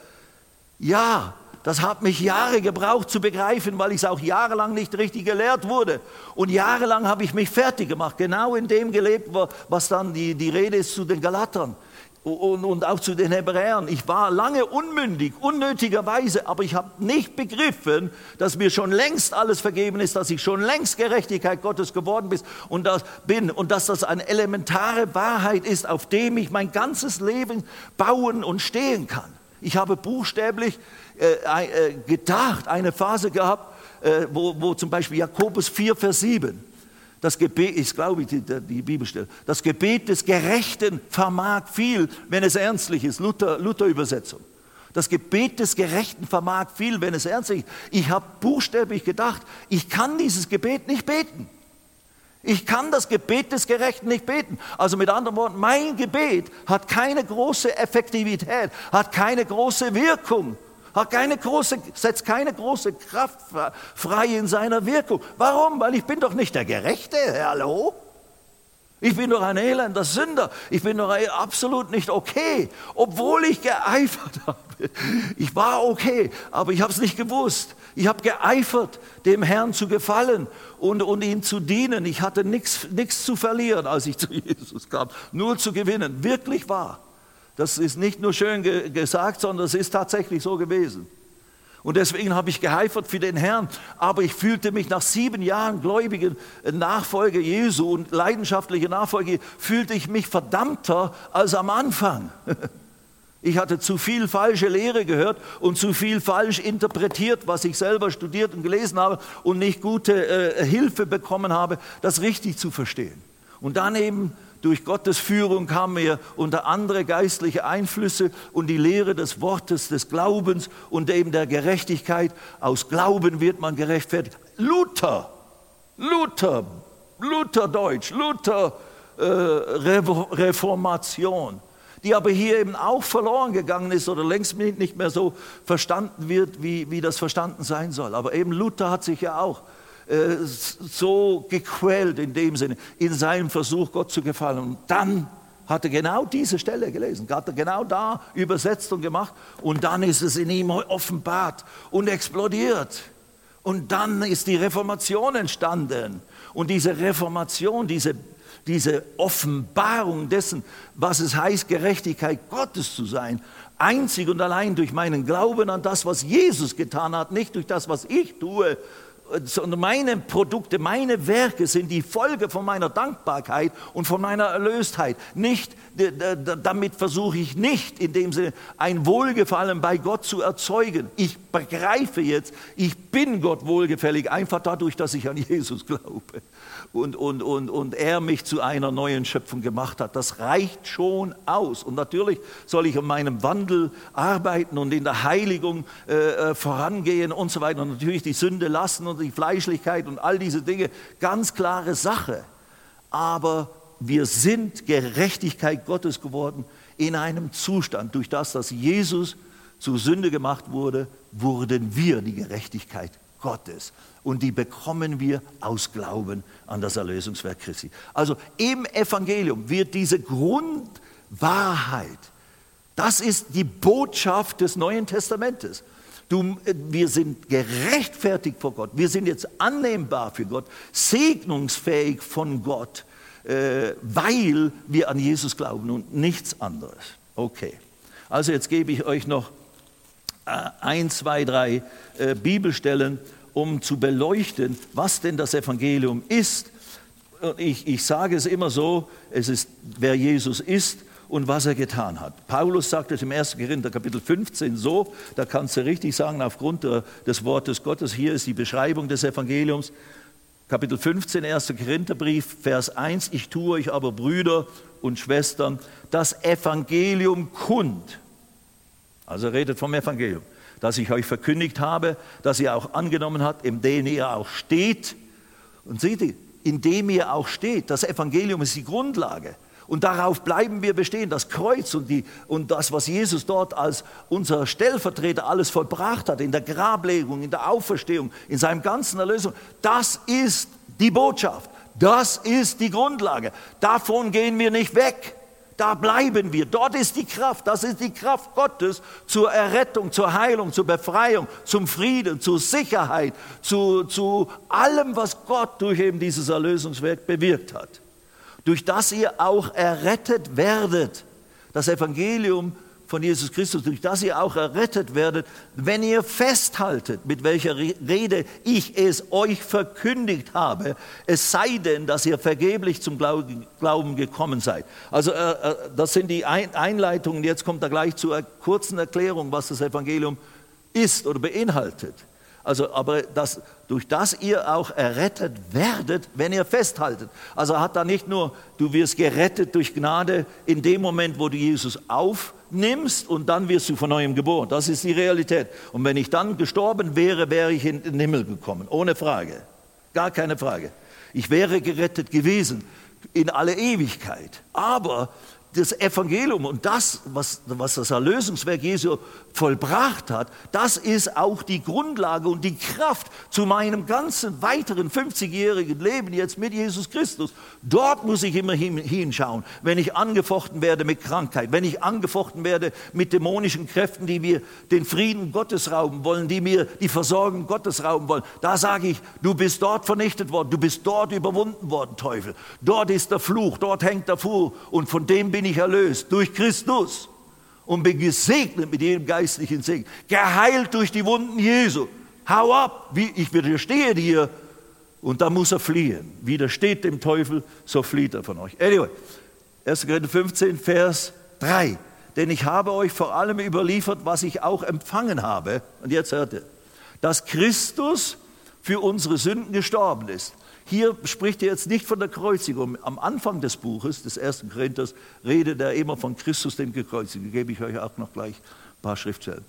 Ja, das hat mich Jahre gebraucht zu begreifen, weil ich es auch jahrelang nicht richtig gelehrt wurde. Und jahrelang habe ich mich fertig gemacht, genau in dem gelebt, was dann die, die Rede ist zu den Galatern und, und auch zu den Hebräern. Ich war lange unmündig, unnötigerweise, aber ich habe nicht begriffen, dass mir schon längst alles vergeben ist, dass ich schon längst Gerechtigkeit Gottes geworden bin und das bin und dass das eine elementare Wahrheit ist, auf dem ich mein ganzes Leben bauen und stehen kann. Ich habe buchstäblich äh, äh, gedacht, eine Phase gehabt, äh, wo, wo zum Beispiel Jakobus 4, Vers 7, das Gebet, ich glaube, die, die Bibelstelle, das Gebet des Gerechten vermag viel, wenn es ernstlich ist, Luther, Luther Übersetzung. Das Gebet des Gerechten vermag viel, wenn es ernstlich ist. Ich habe buchstäblich gedacht, ich kann dieses Gebet nicht beten. Ich kann das Gebet des Gerechten nicht beten. Also mit anderen Worten, mein Gebet hat keine große Effektivität, hat keine große Wirkung hat keine große, setzt keine große Kraft frei in seiner Wirkung. Warum? Weil ich bin doch nicht der Gerechte, hallo? Ich bin doch ein elender Sünder. Ich bin doch absolut nicht okay, obwohl ich geeifert habe. Ich war okay, aber ich habe es nicht gewusst. Ich habe geeifert, dem Herrn zu gefallen und, und ihm zu dienen. Ich hatte nichts zu verlieren, als ich zu Jesus kam, nur zu gewinnen. Wirklich wahr. Das ist nicht nur schön ge gesagt, sondern es ist tatsächlich so gewesen. Und deswegen habe ich geheifert für den Herrn. Aber ich fühlte mich nach sieben Jahren gläubigen Nachfolger Jesu und leidenschaftlicher Nachfolger, fühlte ich mich verdammter als am Anfang. Ich hatte zu viel falsche Lehre gehört und zu viel falsch interpretiert, was ich selber studiert und gelesen habe und nicht gute äh, Hilfe bekommen habe, das richtig zu verstehen. Und dann eben durch Gottes Führung kamen wir unter andere geistliche Einflüsse und die Lehre des Wortes, des Glaubens und eben der Gerechtigkeit. Aus Glauben wird man gerechtfertigt. Luther, Luther, Lutherdeutsch, Luther äh, Reformation, die aber hier eben auch verloren gegangen ist oder längst nicht mehr so verstanden wird, wie, wie das verstanden sein soll. Aber eben Luther hat sich ja auch äh, so gequält in dem Sinne, in seinem Versuch, Gott zu gefallen. Und dann hat er genau diese Stelle gelesen, hat er genau da übersetzt und gemacht und dann ist es in ihm offenbart und explodiert. Und dann ist die Reformation entstanden. Und diese Reformation, diese, diese Offenbarung dessen, was es heißt, Gerechtigkeit Gottes zu sein, einzig und allein durch meinen Glauben an das, was Jesus getan hat, nicht durch das, was ich tue, sondern meine Produkte, meine Werke sind die Folge von meiner Dankbarkeit und von meiner Erlöstheit. Nicht, damit versuche ich nicht in dem Sinne ein Wohlgefallen bei Gott zu erzeugen. Ich begreife jetzt, ich bin Gott wohlgefällig, einfach dadurch, dass ich an Jesus glaube und, und, und, und er mich zu einer neuen Schöpfung gemacht hat. Das reicht schon aus. Und natürlich soll ich an meinem Wandel arbeiten und in der Heiligung äh, äh, vorangehen und so weiter. Und natürlich die Sünde lassen und die Fleischlichkeit und all diese Dinge. Ganz klare Sache. Aber wir sind Gerechtigkeit Gottes geworden in einem Zustand. Durch das, dass Jesus zu Sünde gemacht wurde, wurden wir die Gerechtigkeit Gottes. Und die bekommen wir aus Glauben an das Erlösungswerk Christi. Also im Evangelium wird diese Grundwahrheit, das ist die Botschaft des Neuen Testamentes. Du, wir sind gerechtfertigt vor Gott. Wir sind jetzt annehmbar für Gott, segnungsfähig von Gott, äh, weil wir an Jesus glauben und nichts anderes. Okay. Also jetzt gebe ich euch noch äh, ein, zwei, drei äh, Bibelstellen, um zu beleuchten, was denn das Evangelium ist. Ich, ich sage es immer so, es ist, wer Jesus ist und was er getan hat. Paulus sagt es im 1. Korinther Kapitel 15 so, da kannst du richtig sagen, aufgrund der, des Wortes Gottes, hier ist die Beschreibung des Evangeliums, Kapitel 15, 1. Korintherbrief, Vers 1, ich tue euch aber Brüder und Schwestern das Evangelium kund. Also redet vom Evangelium das ich euch verkündigt habe, das ihr auch angenommen habt, in dem ihr auch steht. Und seht ihr, in dem ihr auch steht, das Evangelium ist die Grundlage. Und darauf bleiben wir bestehen. Das Kreuz und, die, und das, was Jesus dort als unser Stellvertreter alles vollbracht hat, in der Grablegung, in der Auferstehung, in seinem ganzen Erlösung, das ist die Botschaft. Das ist die Grundlage. Davon gehen wir nicht weg. Da bleiben wir. Dort ist die Kraft. Das ist die Kraft Gottes zur Errettung, zur Heilung, zur Befreiung, zum Frieden, zur Sicherheit, zu, zu allem, was Gott durch eben dieses Erlösungswerk bewirkt hat. Durch das ihr auch errettet werdet. Das Evangelium von Jesus Christus, durch das ihr auch errettet werdet, wenn ihr festhaltet, mit welcher Rede ich es euch verkündigt habe, es sei denn, dass ihr vergeblich zum Glauben gekommen seid. Also äh, äh, das sind die Einleitungen, jetzt kommt er gleich zur kurzen Erklärung, was das Evangelium ist oder beinhaltet. Also, aber das, durch das ihr auch errettet werdet, wenn ihr festhaltet. Also hat da nicht nur, du wirst gerettet durch Gnade in dem Moment, wo du Jesus aufnimmst und dann wirst du von neuem geboren. Das ist die Realität. Und wenn ich dann gestorben wäre, wäre ich in den Himmel gekommen. Ohne Frage. Gar keine Frage. Ich wäre gerettet gewesen in alle Ewigkeit. Aber das Evangelium und das, was, was das Erlösungswerk Jesu vollbracht hat, das ist auch die Grundlage und die Kraft zu meinem ganzen weiteren 50-jährigen Leben jetzt mit Jesus Christus. Dort muss ich immer hinschauen, wenn ich angefochten werde mit Krankheit, wenn ich angefochten werde mit dämonischen Kräften, die mir den Frieden Gottes rauben wollen, die mir die Versorgung Gottes rauben wollen. Da sage ich, du bist dort vernichtet worden, du bist dort überwunden worden, Teufel. Dort ist der Fluch, dort hängt der Fuhr und von dem bin ich erlöst durch Christus und bin gesegnet mit jedem geistlichen Segen, geheilt durch die Wunden Jesu. Hau ab, wie ich widerstehe dir und da muss er fliehen. Widersteht dem Teufel, so flieht er von euch. Anyway, 1. Korinther 15, Vers 3. Denn ich habe euch vor allem überliefert, was ich auch empfangen habe. Und jetzt hört ihr, dass Christus für unsere Sünden gestorben ist hier spricht er jetzt nicht von der Kreuzigung. Am Anfang des Buches, des ersten Korinthers, redet er immer von Christus, dem Gekreuzigten. Gebe ich euch auch noch gleich ein paar Schriftstellen.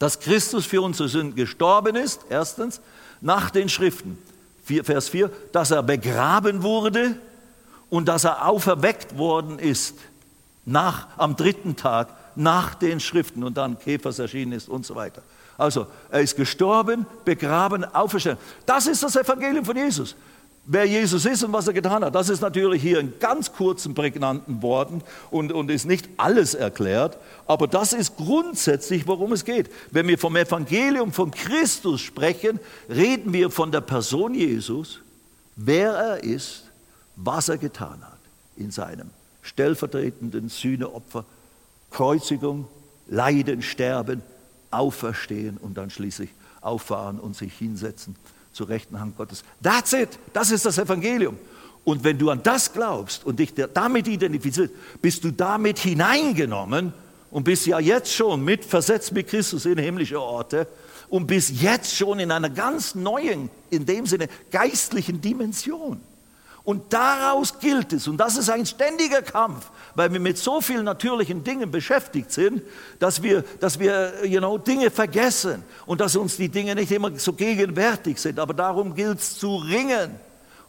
Dass Christus für unsere Sünden gestorben ist, erstens, nach den Schriften. Vers 4, dass er begraben wurde und dass er auferweckt worden ist nach, am dritten Tag nach den Schriften und dann Käfers erschienen ist und so weiter. Also, er ist gestorben, begraben, auferstanden. Das ist das Evangelium von Jesus. Wer Jesus ist und was er getan hat, das ist natürlich hier in ganz kurzen, prägnanten Worten und, und ist nicht alles erklärt, aber das ist grundsätzlich, worum es geht. Wenn wir vom Evangelium von Christus sprechen, reden wir von der Person Jesus, wer er ist, was er getan hat in seinem stellvertretenden Sühneopfer, Kreuzigung, Leiden, Sterben, auferstehen und dann schließlich auffahren und sich hinsetzen zur rechten Hand Gottes. That's it. Das ist das Evangelium. Und wenn du an das glaubst und dich damit identifizierst, bist du damit hineingenommen und bist ja jetzt schon mit versetzt mit Christus in himmlische Orte und bist jetzt schon in einer ganz neuen, in dem Sinne geistlichen Dimension. Und daraus gilt es, und das ist ein ständiger Kampf, weil wir mit so vielen natürlichen Dingen beschäftigt sind, dass wir, dass wir you know, Dinge vergessen und dass uns die Dinge nicht immer so gegenwärtig sind. Aber darum gilt es zu ringen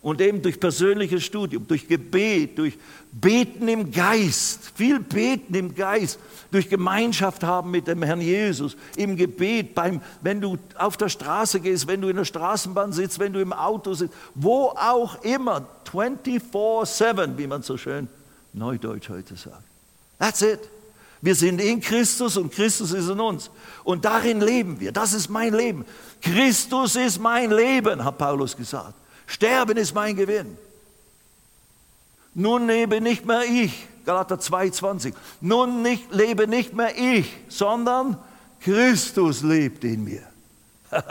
und eben durch persönliches Studium, durch Gebet, durch Beten im Geist, viel Beten im Geist, durch Gemeinschaft haben mit dem Herrn Jesus, im Gebet, beim, wenn du auf der Straße gehst, wenn du in der Straßenbahn sitzt, wenn du im Auto sitzt, wo auch immer, 24-7, wie man so schön neudeutsch heute sagt. That's it. Wir sind in Christus und Christus ist in uns. Und darin leben wir. Das ist mein Leben. Christus ist mein Leben, hat Paulus gesagt. Sterben ist mein Gewinn. Nun lebe nicht mehr ich, Galater 2,20. Nun nicht, lebe nicht mehr ich, sondern Christus lebt in mir.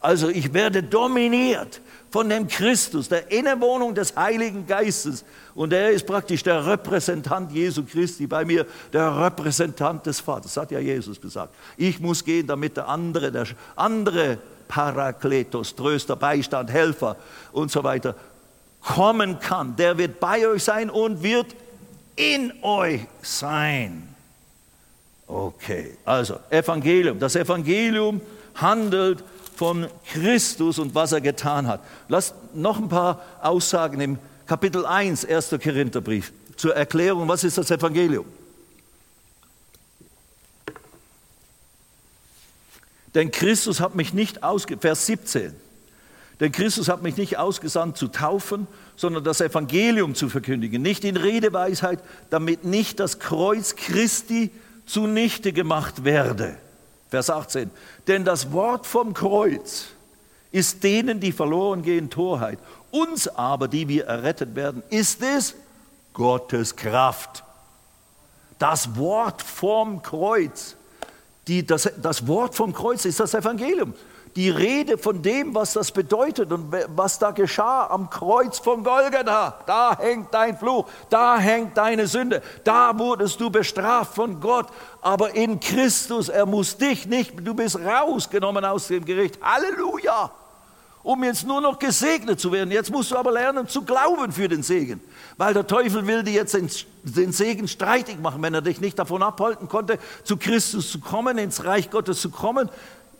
also ich werde dominiert von dem Christus, der Innewohnung des Heiligen Geistes. Und er ist praktisch der Repräsentant Jesu Christi bei mir, der Repräsentant des Vaters. Das hat ja Jesus gesagt. Ich muss gehen, damit der andere, der andere Parakletos, Tröster, Beistand, Helfer und so weiter, kommen kann. Der wird bei euch sein und wird in euch sein. Okay, also Evangelium. Das Evangelium handelt von Christus und was er getan hat. Lasst noch ein paar Aussagen im Kapitel 1, 1. Korintherbrief zur Erklärung, was ist das Evangelium? Denn Christus hat mich nicht ausgesandt, Vers 17, denn Christus hat mich nicht ausgesandt zu taufen, sondern das Evangelium zu verkündigen, nicht in Redeweisheit, damit nicht das Kreuz Christi zunichte gemacht werde. Vers 18, denn das Wort vom Kreuz ist denen, die verloren gehen, Torheit. Uns aber, die wir errettet werden, ist es Gottes Kraft. Das Wort vom Kreuz die, das, das Wort vom Kreuz ist das Evangelium. Die Rede von dem, was das bedeutet und was da geschah am Kreuz von Golgatha. Da hängt dein Fluch, da hängt deine Sünde, da wurdest du bestraft von Gott. Aber in Christus, er muss dich nicht, du bist rausgenommen aus dem Gericht. Halleluja! Um jetzt nur noch gesegnet zu werden. Jetzt musst du aber lernen zu glauben für den Segen, weil der Teufel will dir jetzt den, Segen streitig machen, wenn er dich nicht davon abhalten konnte, zu Christus zu kommen, ins Reich Gottes zu kommen,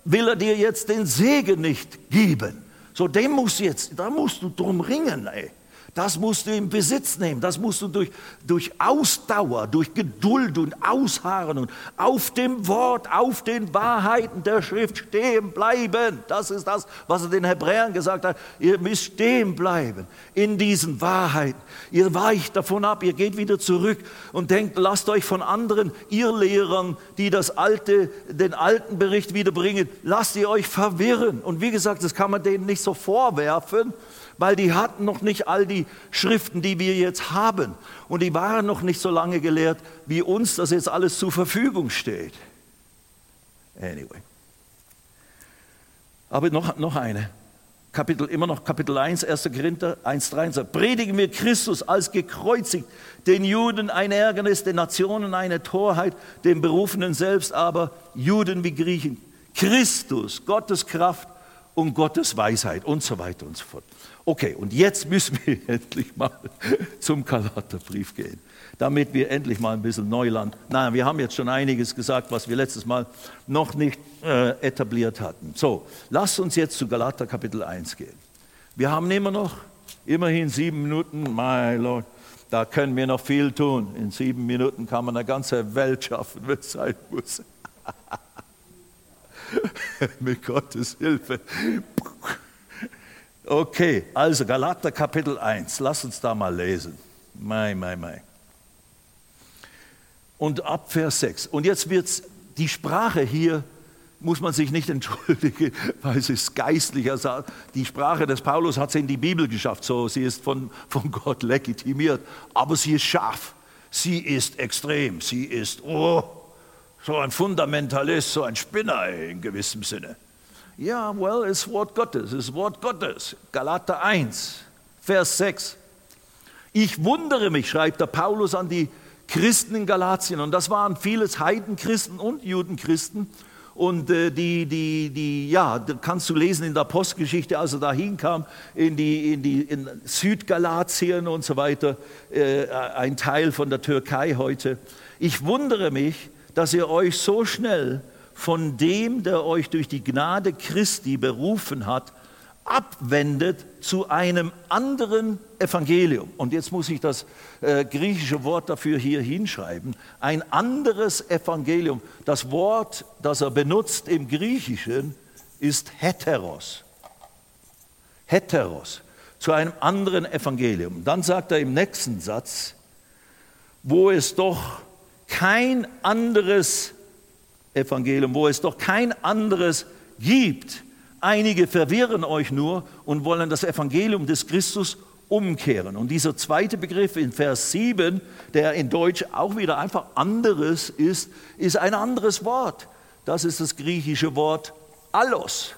will er dir jetzt den Segen nicht geben. So, dem musst du jetzt, da musst du drum ringen, ey. Das musst du in Besitz nehmen. Das musst du durch, durch Ausdauer, durch Geduld und Ausharren und auf dem Wort, auf den Wahrheiten der Schrift stehen bleiben. Das ist das, was er den Hebräern gesagt hat. Ihr müsst stehen bleiben in diesen Wahrheiten. Ihr weicht davon ab, ihr geht wieder zurück und denkt, lasst euch von anderen, ihr Lehrern, die das alte, den alten Bericht wiederbringen, lasst ihr euch verwirren. Und wie gesagt, das kann man denen nicht so vorwerfen weil die hatten noch nicht all die Schriften, die wir jetzt haben. Und die waren noch nicht so lange gelehrt, wie uns das jetzt alles zur Verfügung steht. Anyway. Aber noch, noch eine. Kapitel, immer noch Kapitel 1, 1. Korinther 1, 13. Predigen wir Christus als gekreuzigt, den Juden ein Ärgernis, den Nationen eine Torheit, den Berufenen selbst aber, Juden wie Griechen. Christus, Gottes Kraft und Gottes Weisheit und so weiter und so fort. Okay, und jetzt müssen wir endlich mal zum Galaterbrief gehen, damit wir endlich mal ein bisschen Neuland. Nein, wir haben jetzt schon einiges gesagt, was wir letztes Mal noch nicht äh, etabliert hatten. So, lasst uns jetzt zu Galater Kapitel 1 gehen. Wir haben immer noch immerhin sieben Minuten, my Lord. Da können wir noch viel tun. In sieben Minuten kann man eine ganze Welt schaffen, wenn es sein muss. Mit Gottes Hilfe. Okay, also Galater Kapitel 1, lass uns da mal lesen. Mai, mai, mai. Und ab Vers 6. Und jetzt wird die Sprache hier, muss man sich nicht entschuldigen, weil es ist geistlicher. Die Sprache des Paulus hat es in die Bibel geschafft, so sie ist von, von Gott legitimiert. Aber sie ist scharf, sie ist extrem, sie ist oh, so ein Fundamentalist, so ein Spinner in gewissem Sinne. Ja, well, es ist Wort Gottes, es ist Wort Gottes. Galater 1, Vers 6. Ich wundere mich, schreibt der Paulus an die Christen in Galatien. Und das waren vieles Heidenchristen und Judenchristen. Und äh, die, die, die, ja, kannst du lesen in der Postgeschichte, als er da hinkam, in, die, in, die, in Südgalatien und so weiter, äh, ein Teil von der Türkei heute. Ich wundere mich, dass ihr euch so schnell von dem, der euch durch die Gnade Christi berufen hat, abwendet zu einem anderen Evangelium. Und jetzt muss ich das äh, griechische Wort dafür hier hinschreiben. Ein anderes Evangelium. Das Wort, das er benutzt im Griechischen, ist heteros. Heteros. Zu einem anderen Evangelium. Dann sagt er im nächsten Satz, wo es doch kein anderes Evangelium, wo es doch kein anderes gibt, Einige verwirren euch nur und wollen das Evangelium des Christus umkehren. Und dieser zweite Begriff in Vers 7, der in Deutsch auch wieder einfach anderes ist, ist ein anderes Wort. Das ist das griechische Wort allos.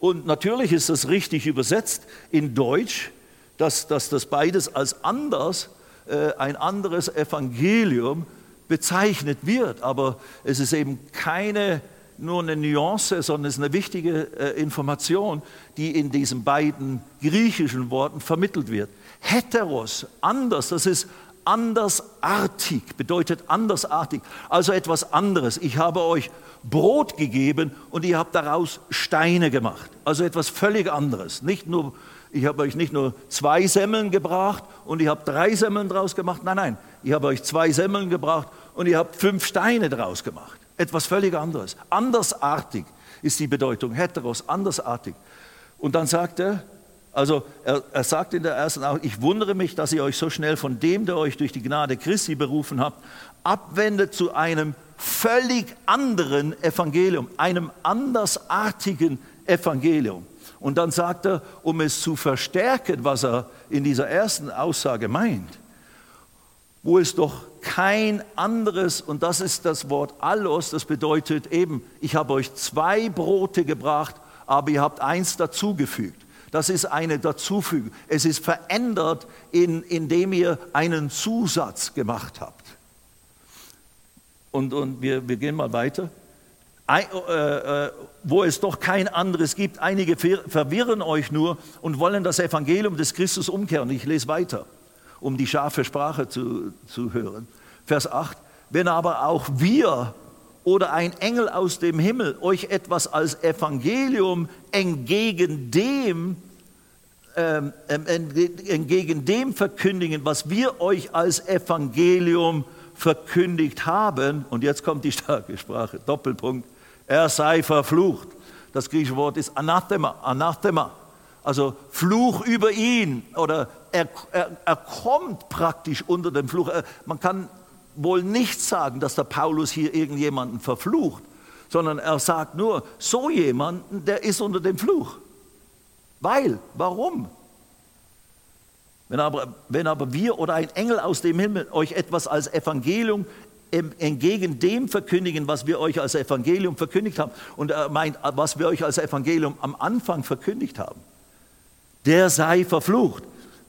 Und natürlich ist das richtig übersetzt in Deutsch, dass, dass das beides als anders, äh, ein anderes Evangelium bezeichnet wird. Aber es ist eben keine nur eine Nuance, sondern es ist eine wichtige äh, Information, die in diesen beiden griechischen Worten vermittelt wird. Heteros, anders, das ist andersartig, bedeutet andersartig, also etwas anderes. Ich habe euch Brot gegeben und ihr habt daraus Steine gemacht, also etwas völlig anderes. Nicht nur, ich habe euch nicht nur zwei Semmeln gebracht und ihr habt drei Semmeln draus gemacht, nein, nein, ich habe euch zwei Semmeln gebracht und ihr habt fünf Steine draus gemacht. Etwas völlig anderes. Andersartig ist die Bedeutung. Heteros, andersartig. Und dann sagt er, also er, er sagt in der ersten Augen, ich wundere mich, dass ihr euch so schnell von dem, der euch durch die Gnade Christi berufen habt, abwendet zu einem völlig anderen Evangelium, einem andersartigen Evangelium. Und dann sagt er, um es zu verstärken, was er in dieser ersten Aussage meint, wo es doch kein anderes, und das ist das Wort allos, das bedeutet eben, ich habe euch zwei Brote gebracht, aber ihr habt eins dazugefügt. Das ist eine Dazufügung. Es ist verändert, in, indem ihr einen Zusatz gemacht habt. Und, und wir, wir gehen mal weiter. Äh, äh, wo es doch kein anderes gibt. Einige verwirren euch nur und wollen das Evangelium des Christus umkehren. Ich lese weiter um die scharfe Sprache zu, zu hören. Vers 8, wenn aber auch wir oder ein Engel aus dem Himmel euch etwas als Evangelium entgegen dem, ähm, ähm entgegen dem verkündigen, was wir euch als Evangelium verkündigt haben, und jetzt kommt die starke Sprache, Doppelpunkt, er sei verflucht. Das griechische Wort ist Anathema, Anathema, also Fluch über ihn oder er, er, er kommt praktisch unter dem Fluch. Man kann wohl nicht sagen, dass der Paulus hier irgendjemanden verflucht, sondern er sagt nur, so jemanden, der ist unter dem Fluch. Weil, warum? Wenn aber, wenn aber wir oder ein Engel aus dem Himmel euch etwas als Evangelium entgegen dem verkündigen, was wir euch als Evangelium verkündigt haben, und er meint, was wir euch als Evangelium am Anfang verkündigt haben, der sei verflucht.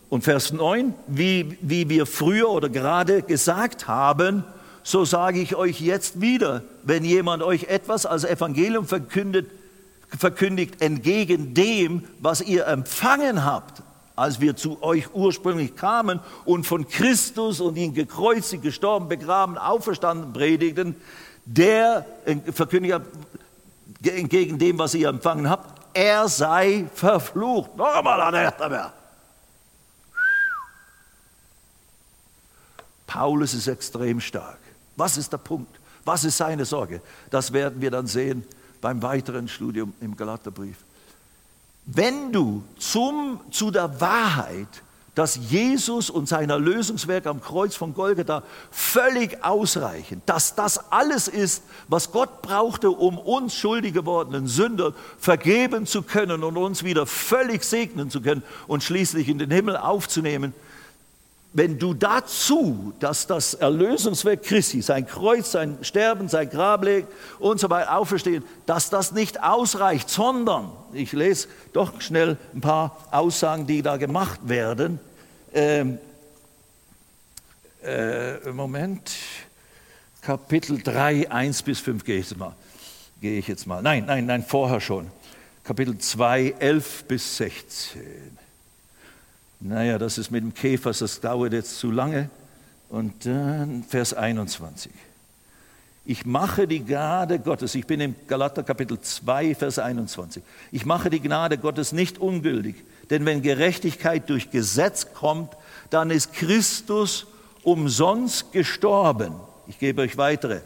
Und Vers 9, wie, wie wir früher oder gerade gesagt haben, so sage ich euch jetzt wieder, wenn jemand euch etwas als Evangelium verkündet, verkündigt entgegen dem, was ihr empfangen habt, als wir zu euch ursprünglich kamen und von Christus und ihn gekreuzigt, gestorben, begraben, auferstanden predigten, der verkündigt entgegen dem, was ihr empfangen habt, er sei verflucht. Noch einmal an der Paulus ist extrem stark. Was ist der Punkt? Was ist seine Sorge? Das werden wir dann sehen beim weiteren Studium im Galaterbrief. Wenn du zum, zu der Wahrheit, dass Jesus und sein Erlösungswerk am Kreuz von Golgatha völlig ausreichen, dass das alles ist, was Gott brauchte, um uns schuldig gewordenen Sünder vergeben zu können und uns wieder völlig segnen zu können und schließlich in den Himmel aufzunehmen, wenn du dazu, dass das Erlösungswerk Christi, sein Kreuz, sein Sterben, sein Grab legt und so weiter auferstehen, dass das nicht ausreicht, sondern, ich lese doch schnell ein paar Aussagen, die da gemacht werden. Ähm, äh, Moment, Kapitel 3, 1 bis 5 gehe ich jetzt mal. Gehe ich jetzt mal. Nein, nein, nein, vorher schon. Kapitel 2, 11 bis 16. Naja, das ist mit dem Käfer, das dauert jetzt zu lange. Und dann Vers 21. Ich mache die Gnade Gottes, ich bin im Galater Kapitel 2, Vers 21. Ich mache die Gnade Gottes nicht ungültig, denn wenn Gerechtigkeit durch Gesetz kommt, dann ist Christus umsonst gestorben. Ich gebe euch weitere.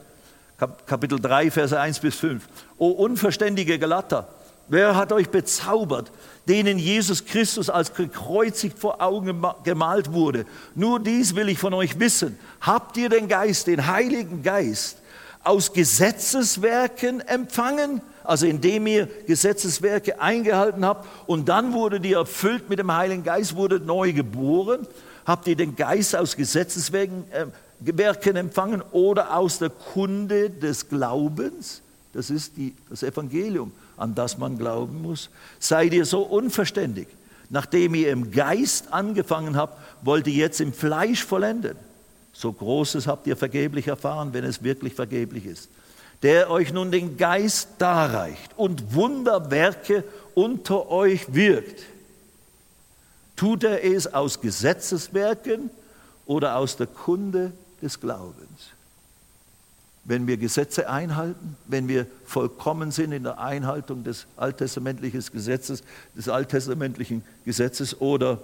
Kapitel 3, Vers 1 bis 5. O unverständige Galater, wer hat euch bezaubert, denen Jesus Christus als gekreuzigt vor Augen gemalt wurde. Nur dies will ich von euch wissen. Habt ihr den Geist, den Heiligen Geist, aus Gesetzeswerken empfangen? Also indem ihr Gesetzeswerke eingehalten habt und dann wurde ihr erfüllt mit dem Heiligen Geist, wurde neu geboren. Habt ihr den Geist aus Gesetzeswerken äh, Werken empfangen oder aus der Kunde des Glaubens? Das ist die, das Evangelium an das man glauben muss? Seid ihr so unverständig? Nachdem ihr im Geist angefangen habt, wollt ihr jetzt im Fleisch vollenden. So Großes habt ihr vergeblich erfahren, wenn es wirklich vergeblich ist. Der euch nun den Geist darreicht und Wunderwerke unter euch wirkt. Tut er es aus Gesetzeswerken oder aus der Kunde des Glaubens? Wenn wir Gesetze einhalten, wenn wir vollkommen sind in der Einhaltung des alttestamentlichen Gesetzes, des alttestamentlichen Gesetzes oder,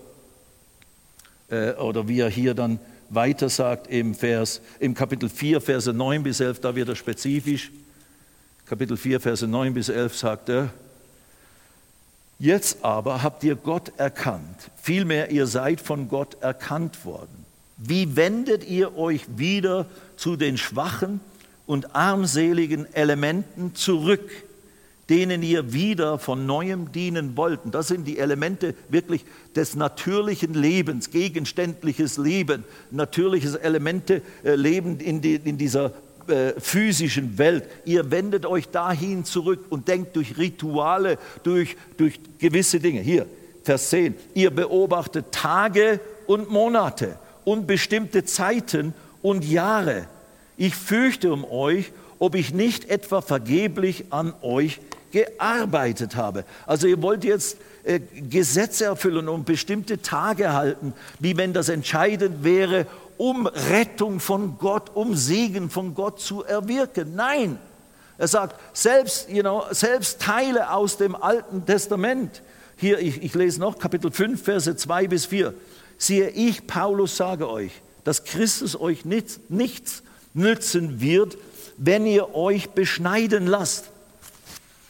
äh, oder wie er hier dann weiter sagt im, Vers, im Kapitel 4, Verse 9 bis 11, da wird er spezifisch. Kapitel 4, Verse 9 bis 11 sagt er, Jetzt aber habt ihr Gott erkannt, vielmehr ihr seid von Gott erkannt worden. Wie wendet ihr euch wieder zu den Schwachen und armseligen Elementen zurück, denen ihr wieder von neuem dienen wollten. Das sind die Elemente wirklich des natürlichen Lebens, gegenständliches Leben, natürliches Elemente äh, Leben in, die, in dieser äh, physischen Welt. Ihr wendet euch dahin zurück und denkt durch Rituale, durch, durch gewisse Dinge. Hier, Vers 10. Ihr beobachtet Tage und Monate und bestimmte Zeiten und Jahre ich fürchte um euch, ob ich nicht etwa vergeblich an euch gearbeitet habe. Also ihr wollt jetzt äh, Gesetze erfüllen und bestimmte Tage halten, wie wenn das entscheidend wäre, um Rettung von Gott, um Segen von Gott zu erwirken. Nein, er sagt, selbst, you know, selbst Teile aus dem Alten Testament, hier, ich, ich lese noch Kapitel 5, Verse 2 bis 4, siehe ich, Paulus, sage euch, dass Christus euch nichts, nichts nützen wird, wenn ihr euch beschneiden lasst.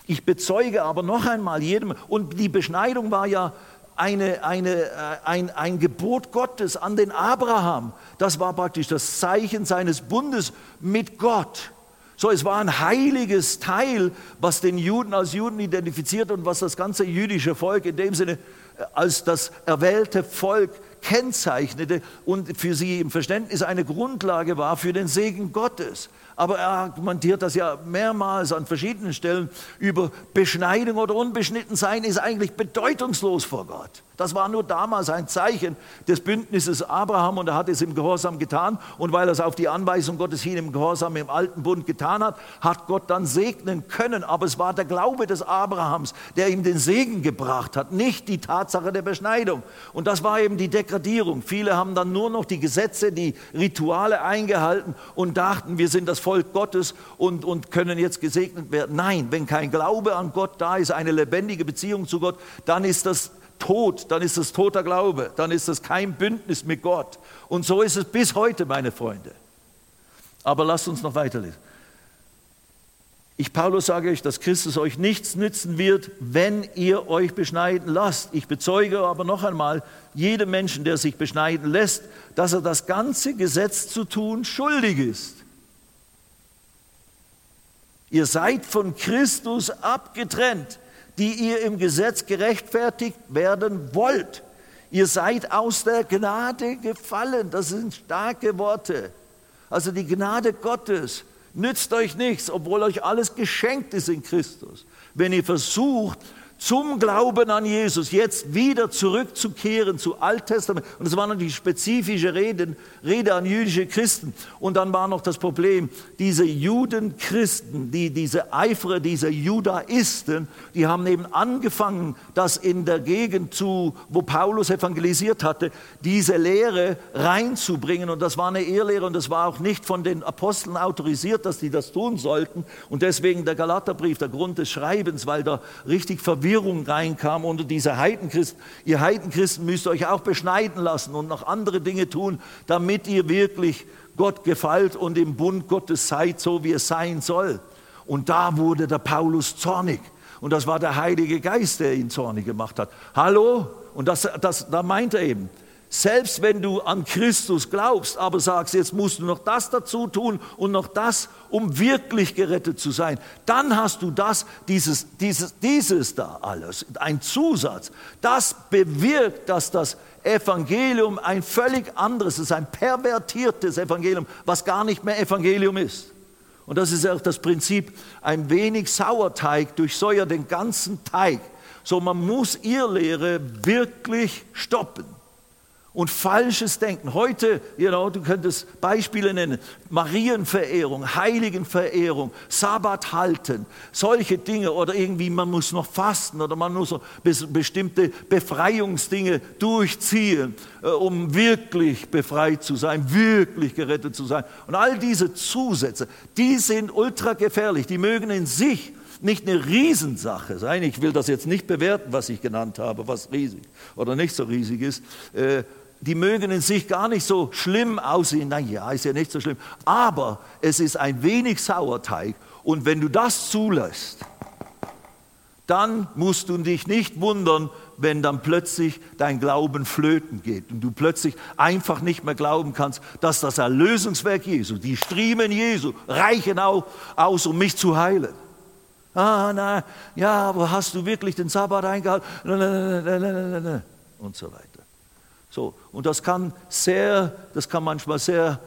Ich bezeuge aber noch einmal jedem, und die Beschneidung war ja eine, eine, äh, ein, ein Gebot Gottes an den Abraham. Das war praktisch das Zeichen seines Bundes mit Gott. So, es war ein heiliges Teil, was den Juden als Juden identifiziert und was das ganze jüdische Volk in dem Sinne äh, als das erwählte Volk kennzeichnete und für sie im Verständnis eine Grundlage war für den Segen Gottes. Aber er argumentiert das ja mehrmals an verschiedenen Stellen über Beschneidung oder unbeschnitten sein ist eigentlich bedeutungslos vor Gott. Das war nur damals ein Zeichen des Bündnisses Abraham und er hat es im Gehorsam getan. Und weil er es auf die Anweisung Gottes hin im Gehorsam im alten Bund getan hat, hat Gott dann segnen können. Aber es war der Glaube des Abrahams, der ihm den Segen gebracht hat, nicht die Tatsache der Beschneidung. Und das war eben die Degradierung. Viele haben dann nur noch die Gesetze, die Rituale eingehalten und dachten, wir sind das Volk Gottes und, und können jetzt gesegnet werden. Nein, wenn kein Glaube an Gott da ist, eine lebendige Beziehung zu Gott, dann ist das tot, dann ist es toter Glaube, dann ist es kein Bündnis mit Gott. Und so ist es bis heute, meine Freunde. Aber lasst uns noch weiterlesen. Ich, Paulus, sage euch, dass Christus euch nichts nützen wird, wenn ihr euch beschneiden lasst. Ich bezeuge aber noch einmal jedem Menschen, der sich beschneiden lässt, dass er das ganze Gesetz zu tun schuldig ist. Ihr seid von Christus abgetrennt die ihr im Gesetz gerechtfertigt werden wollt. Ihr seid aus der Gnade gefallen. Das sind starke Worte. Also die Gnade Gottes nützt euch nichts, obwohl euch alles geschenkt ist in Christus. Wenn ihr versucht, zum Glauben an Jesus jetzt wieder zurückzukehren zu Alttestament. Und es war natürlich spezifische Reden, Rede an jüdische Christen. Und dann war noch das Problem, diese Judenchristen, die, diese Eiferer, diese Judaisten, die haben eben angefangen, das in der Gegend zu, wo Paulus evangelisiert hatte, diese Lehre reinzubringen. Und das war eine Irrlehre und das war auch nicht von den Aposteln autorisiert, dass die das tun sollten. Und deswegen der Galaterbrief, der Grund des Schreibens, weil da richtig verwirrt Verwirrung reinkam unter diese Heidenchristen. Ihr Heidenchristen müsst euch auch beschneiden lassen und noch andere Dinge tun, damit ihr wirklich Gott gefällt und im Bund Gottes seid, so wie es sein soll. Und da wurde der Paulus zornig. Und das war der Heilige Geist, der ihn zornig gemacht hat. Hallo? Und das, das, da meint er eben, selbst wenn du an Christus glaubst, aber sagst, jetzt musst du noch das dazu tun und noch das, um wirklich gerettet zu sein, dann hast du das, dieses, dieses, dieses da alles, ein Zusatz. Das bewirkt, dass das Evangelium ein völlig anderes ist, ein pervertiertes Evangelium, was gar nicht mehr Evangelium ist. Und das ist auch das Prinzip, ein wenig Sauerteig durchsäuert den ganzen Teig. So, man muss Irrlehre wirklich stoppen und falsches Denken. Heute, know, du könntest Beispiele nennen, Marienverehrung, Heiligenverehrung, Sabbat halten, solche Dinge oder irgendwie man muss noch fasten oder man muss bestimmte Befreiungsdinge durchziehen, äh, um wirklich befreit zu sein, wirklich gerettet zu sein. Und all diese Zusätze, die sind ultra gefährlich, die mögen in sich nicht eine Riesensache sein. Ich will das jetzt nicht bewerten, was ich genannt habe, was riesig oder nicht so riesig ist. Die mögen in sich gar nicht so schlimm aussehen. Naja, ist ja nicht so schlimm. Aber es ist ein wenig Sauerteig. Und wenn du das zulässt, dann musst du dich nicht wundern, wenn dann plötzlich dein Glauben flöten geht und du plötzlich einfach nicht mehr glauben kannst, dass das Erlösungswerk Jesu, die Striemen Jesu reichen auch aus, um mich zu heilen. Ah, na, ja, aber hast du wirklich den Sabbat eingehalten? Und so weiter. So, und das kann sehr, das kann manchmal sehr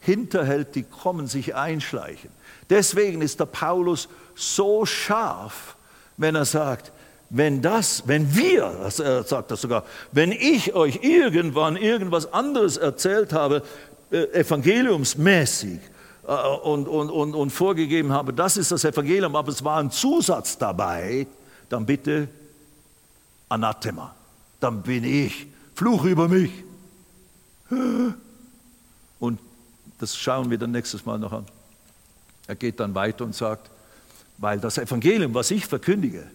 hinterhältig kommen, sich einschleichen. Deswegen ist der Paulus so scharf, wenn er sagt, wenn das, wenn wir, er sagt das sogar, wenn ich euch irgendwann irgendwas anderes erzählt habe, äh, evangeliumsmäßig, äh, und, und, und, und vorgegeben habe, das ist das Evangelium, aber es war ein Zusatz dabei, dann bitte Anathema, dann bin ich Fluch über mich. Und das schauen wir dann nächstes Mal noch an. Er geht dann weiter und sagt, weil das Evangelium, was ich verkündige,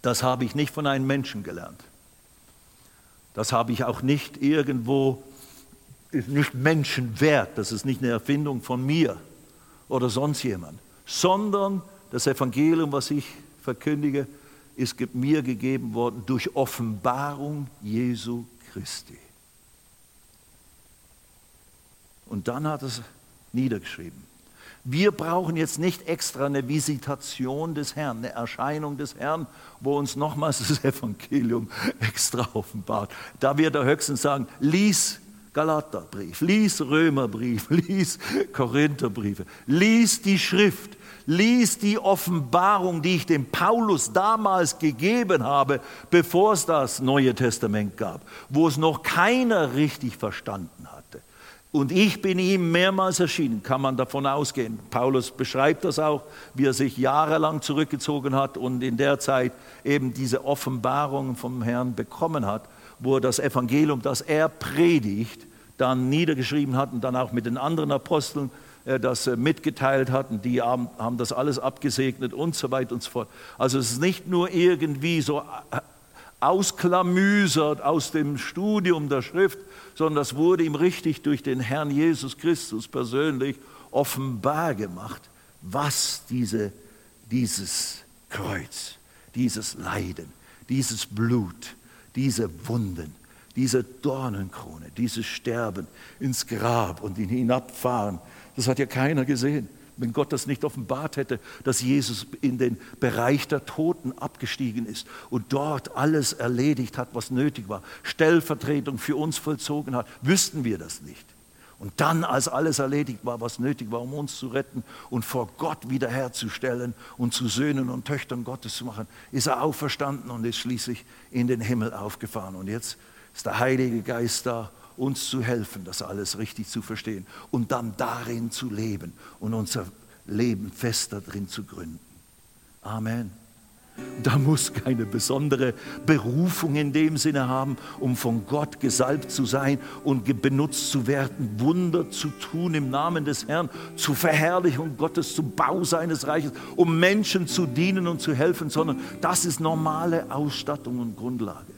das habe ich nicht von einem Menschen gelernt. Das habe ich auch nicht irgendwo, ist nicht menschenwert, das ist nicht eine Erfindung von mir oder sonst jemand, sondern das Evangelium, was ich verkündige, ist mir gegeben worden durch Offenbarung Jesu Christi. Und dann hat es niedergeschrieben. Wir brauchen jetzt nicht extra eine Visitation des Herrn, eine Erscheinung des Herrn, wo uns nochmals das Evangelium extra offenbart. Da wird er höchstens sagen, lies Galaterbrief, lies Römerbrief, lies Korintherbriefe, lies die Schrift, lies die Offenbarung, die ich dem Paulus damals gegeben habe, bevor es das Neue Testament gab, wo es noch keiner richtig verstanden hatte. Und ich bin ihm mehrmals erschienen, kann man davon ausgehen. Paulus beschreibt das auch, wie er sich jahrelang zurückgezogen hat und in der Zeit eben diese Offenbarung vom Herrn bekommen hat, wo er das Evangelium, das er predigt, dann niedergeschrieben hat und dann auch mit den anderen Aposteln das äh, mitgeteilt hat und die haben, das alles abgesegnet und so weiter und so fort. Also es ist nicht nur irgendwie so äh, ausklamüsert aus dem Studium der Schrift, sondern das wurde ihm richtig durch den Herrn Jesus Christus persönlich offenbar gemacht, was diese, dieses Kreuz, dieses Leiden, dieses Blut, diese Wunden, diese Dornenkrone, dieses Sterben ins Grab und hinabfahren das hat ja keiner gesehen. wenn Gott das nicht offenbart hätte, dass Jesus in den Bereich der Toten abgestiegen ist und dort alles erledigt hat, was nötig war, Stellvertretung für uns vollzogen hat, wüssten wir das nicht. Und dann, als alles erledigt war, was nötig war, um uns zu retten und vor Gott wiederherzustellen und zu Söhnen und Töchtern Gottes zu machen, ist er auferstanden und ist schließlich in den Himmel aufgefahren. Und jetzt ist der Heilige Geist da, uns zu helfen, das alles richtig zu verstehen und dann darin zu leben und unser Leben fester drin zu gründen. Amen. Da muss keine besondere Berufung in dem Sinne haben, um von Gott gesalbt zu sein und benutzt zu werden, Wunder zu tun im Namen des Herrn, zur Verherrlichung Gottes, zum Bau seines Reiches, um Menschen zu dienen und zu helfen, sondern das ist normale Ausstattung und Grundlage.